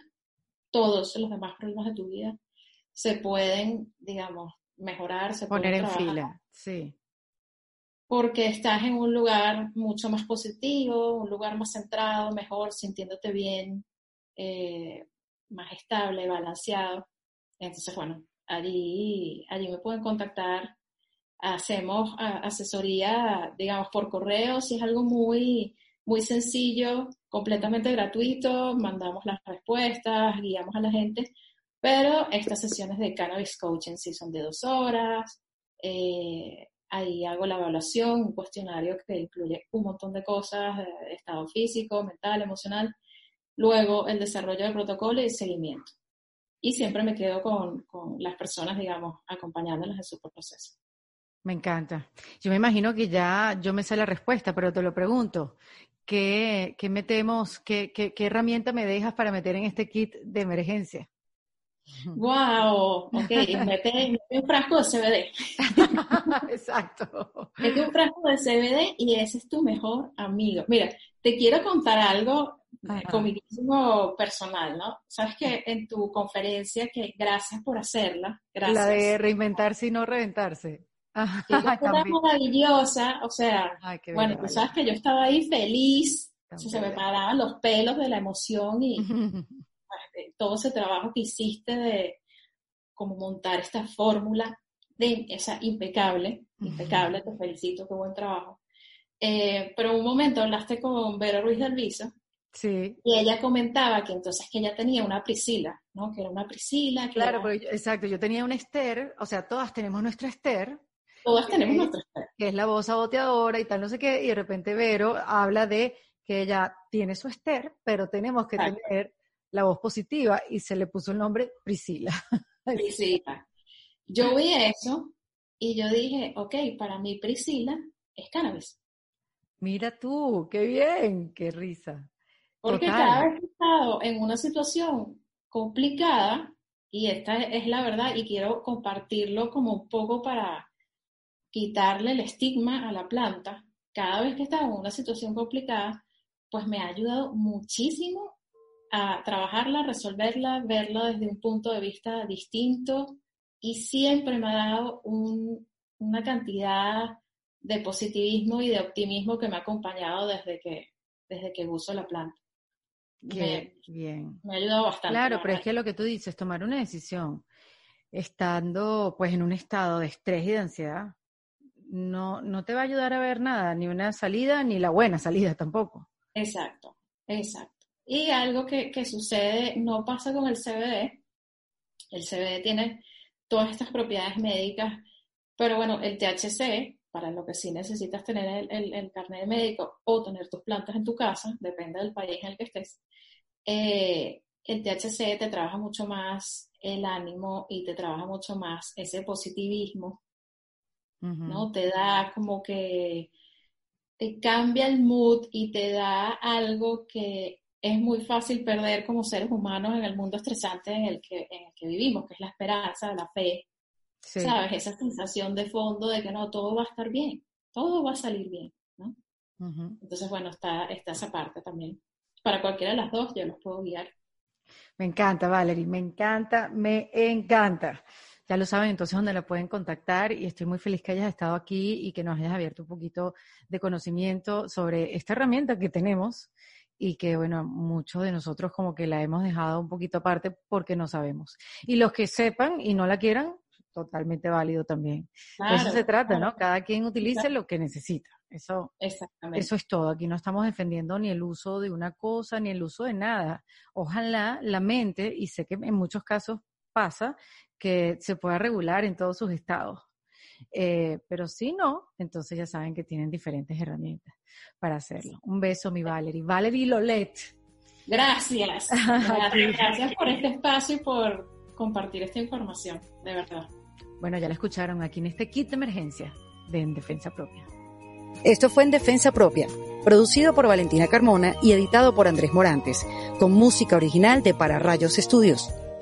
Speaker 2: todos los demás problemas de tu vida, se pueden, digamos, mejorar, se
Speaker 1: Poner en fila, sí
Speaker 2: porque estás en un lugar mucho más positivo, un lugar más centrado, mejor, sintiéndote bien, eh, más estable, balanceado. Entonces, bueno, allí, allí me pueden contactar. Hacemos asesoría, digamos, por correo, si es algo muy, muy sencillo, completamente gratuito, mandamos las respuestas, guiamos a la gente, pero estas sesiones de cannabis coaching sí son de dos horas, eh, Ahí hago la evaluación, un cuestionario que incluye un montón de cosas, estado físico, mental, emocional. Luego el desarrollo del protocolo y el seguimiento. Y siempre me quedo con, las personas, digamos, acompañándolas en su proceso.
Speaker 1: Me encanta. Yo me imagino que ya yo me sé la respuesta, pero te lo pregunto. ¿Qué, qué metemos, qué, qué, qué herramienta me dejas para meter en este kit de emergencia?
Speaker 2: ¡Wow! Ok, mete, un frasco de CBD.
Speaker 1: Exacto.
Speaker 2: Mete un frasco de CBD y ese es tu mejor amigo. Mira, te quiero contar algo comidísimo personal, ¿no? Sabes que en tu conferencia, que gracias por hacerla. Gracias.
Speaker 1: La de reinventarse y no reventarse.
Speaker 2: Era maravillosa, o sea, bueno, tú sabes que yo estaba ahí feliz, se me paraban los pelos de la emoción y todo ese trabajo que hiciste de cómo montar esta fórmula, de, esa impecable, impecable, te felicito, qué buen trabajo. Eh, pero un momento hablaste con Vera Ruiz del Viso
Speaker 1: Sí.
Speaker 2: Y ella comentaba que entonces que ella tenía una Priscila, ¿no? Que era una Priscila.
Speaker 1: Claro,
Speaker 2: era-
Speaker 1: pero exacto, yo tenía una Esther, o sea, todas tenemos nuestra Esther,
Speaker 2: todas tenemos
Speaker 1: Ok.
Speaker 2: nuestra Esther.
Speaker 1: que es la voz saboteadora y tal, no sé qué, y de repente Vero habla de que ella tiene su Esther, pero tenemos que
Speaker 2: Exacto.
Speaker 1: tener la voz positiva y se le puso el nombre Priscila.
Speaker 2: Priscila. Yo vi eso y yo dije, ok, para mí Priscila es cannabis.
Speaker 1: Mira tú, qué bien, qué risa.
Speaker 2: Porque
Speaker 1: Total.
Speaker 2: cada vez que he estado en una situación complicada, y esta es la verdad, y quiero compartirlo como un poco para quitarle el estigma a la planta, cada vez que he estado en una situación complicada, pues me ha ayudado muchísimo a trabajarla, resolverla, verla desde un punto de vista distinto y siempre me ha dado un- una cantidad de positivismo y de optimismo que me ha acompañado desde que, desde que uso la planta.
Speaker 1: Qué bien.
Speaker 2: Me ha ayudado bastante.
Speaker 1: Claro,
Speaker 2: la
Speaker 1: pero es que lo que tú dices, tomar una decisión estando pues en un estado de estrés y de ansiedad, no, no te va a ayudar a ver nada, ni una salida, ni la buena salida tampoco.
Speaker 2: Exacto, exacto. Y algo que, que sucede, no pasa con el CBD. El CBD tiene todas estas propiedades médicas, pero bueno, el THC, para lo que sí necesitas tener el, el, el carnet de médico o tener tus plantas en tu casa, depende del país en el que estés, eh, el THC te trabaja mucho más el ánimo y te trabaja mucho más ese positivismo. ¿no? Te da como que te cambia el mood y te da algo que es muy fácil perder como seres humanos en el mundo estresante en el que, en el que vivimos, que es la esperanza, la fe,
Speaker 1: Sí.
Speaker 2: ¿sabes? Esa sensación de fondo de que no, todo va a estar bien, todo va a salir bien, ¿no?
Speaker 1: Ujú.
Speaker 2: Entonces, bueno, está, está esa parte también. Para cualquiera de las dos yo los puedo guiar.
Speaker 1: Me encanta, Valerie, me encanta, me encanta. Ya lo saben entonces dónde la pueden contactar y estoy muy feliz que hayas estado aquí y que nos hayas abierto un poquito de conocimiento sobre esta herramienta que tenemos y que, bueno, muchos de nosotros como que la hemos dejado un poquito aparte porque no sabemos. Y los que sepan y no la quieran, totalmente válido también. De eso se trata,
Speaker 2: claro,
Speaker 1: ¿no? Cada quien utilice lo que necesita. Eso,
Speaker 2: Exactamente.
Speaker 1: eso es todo. Aquí no estamos defendiendo ni el uso de una cosa ni el uso de nada. Ojalá la mente, y sé que en muchos casos pasa, que se pueda regular en todos sus estados. Eh, pero si no, entonces ya saben que tienen diferentes herramientas para hacerlo. Un beso, mi Valerie. Valerie Lolet.
Speaker 2: Gracias. Gracias, gracias por este espacio y por compartir esta información, de verdad.
Speaker 1: Bueno, ya la escucharon aquí en este kit de emergencia de En Defensa Propia.
Speaker 3: Esto fue En Defensa Propia, producido por Valentina Carmona y editado por Andrés Morantes, con música original de Para Rayos Estudios.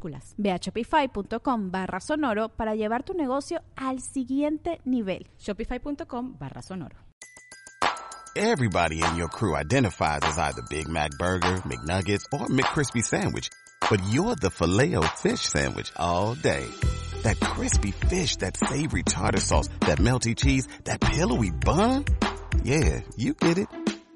Speaker 4: minúsculas.
Speaker 5: Ve a shopify.com barra sonoro para llevar tu negocio al siguiente nivel.
Speaker 4: Shopify.com barra sonoro.
Speaker 6: Everybody in your crew identifies as either Big Mac Burger, McNuggets, or McCrispy Sandwich. But you're the filet fish Sandwich all day. That crispy fish, that savory tartar sauce, that melty cheese, that pillowy bun. Yeah, you get it.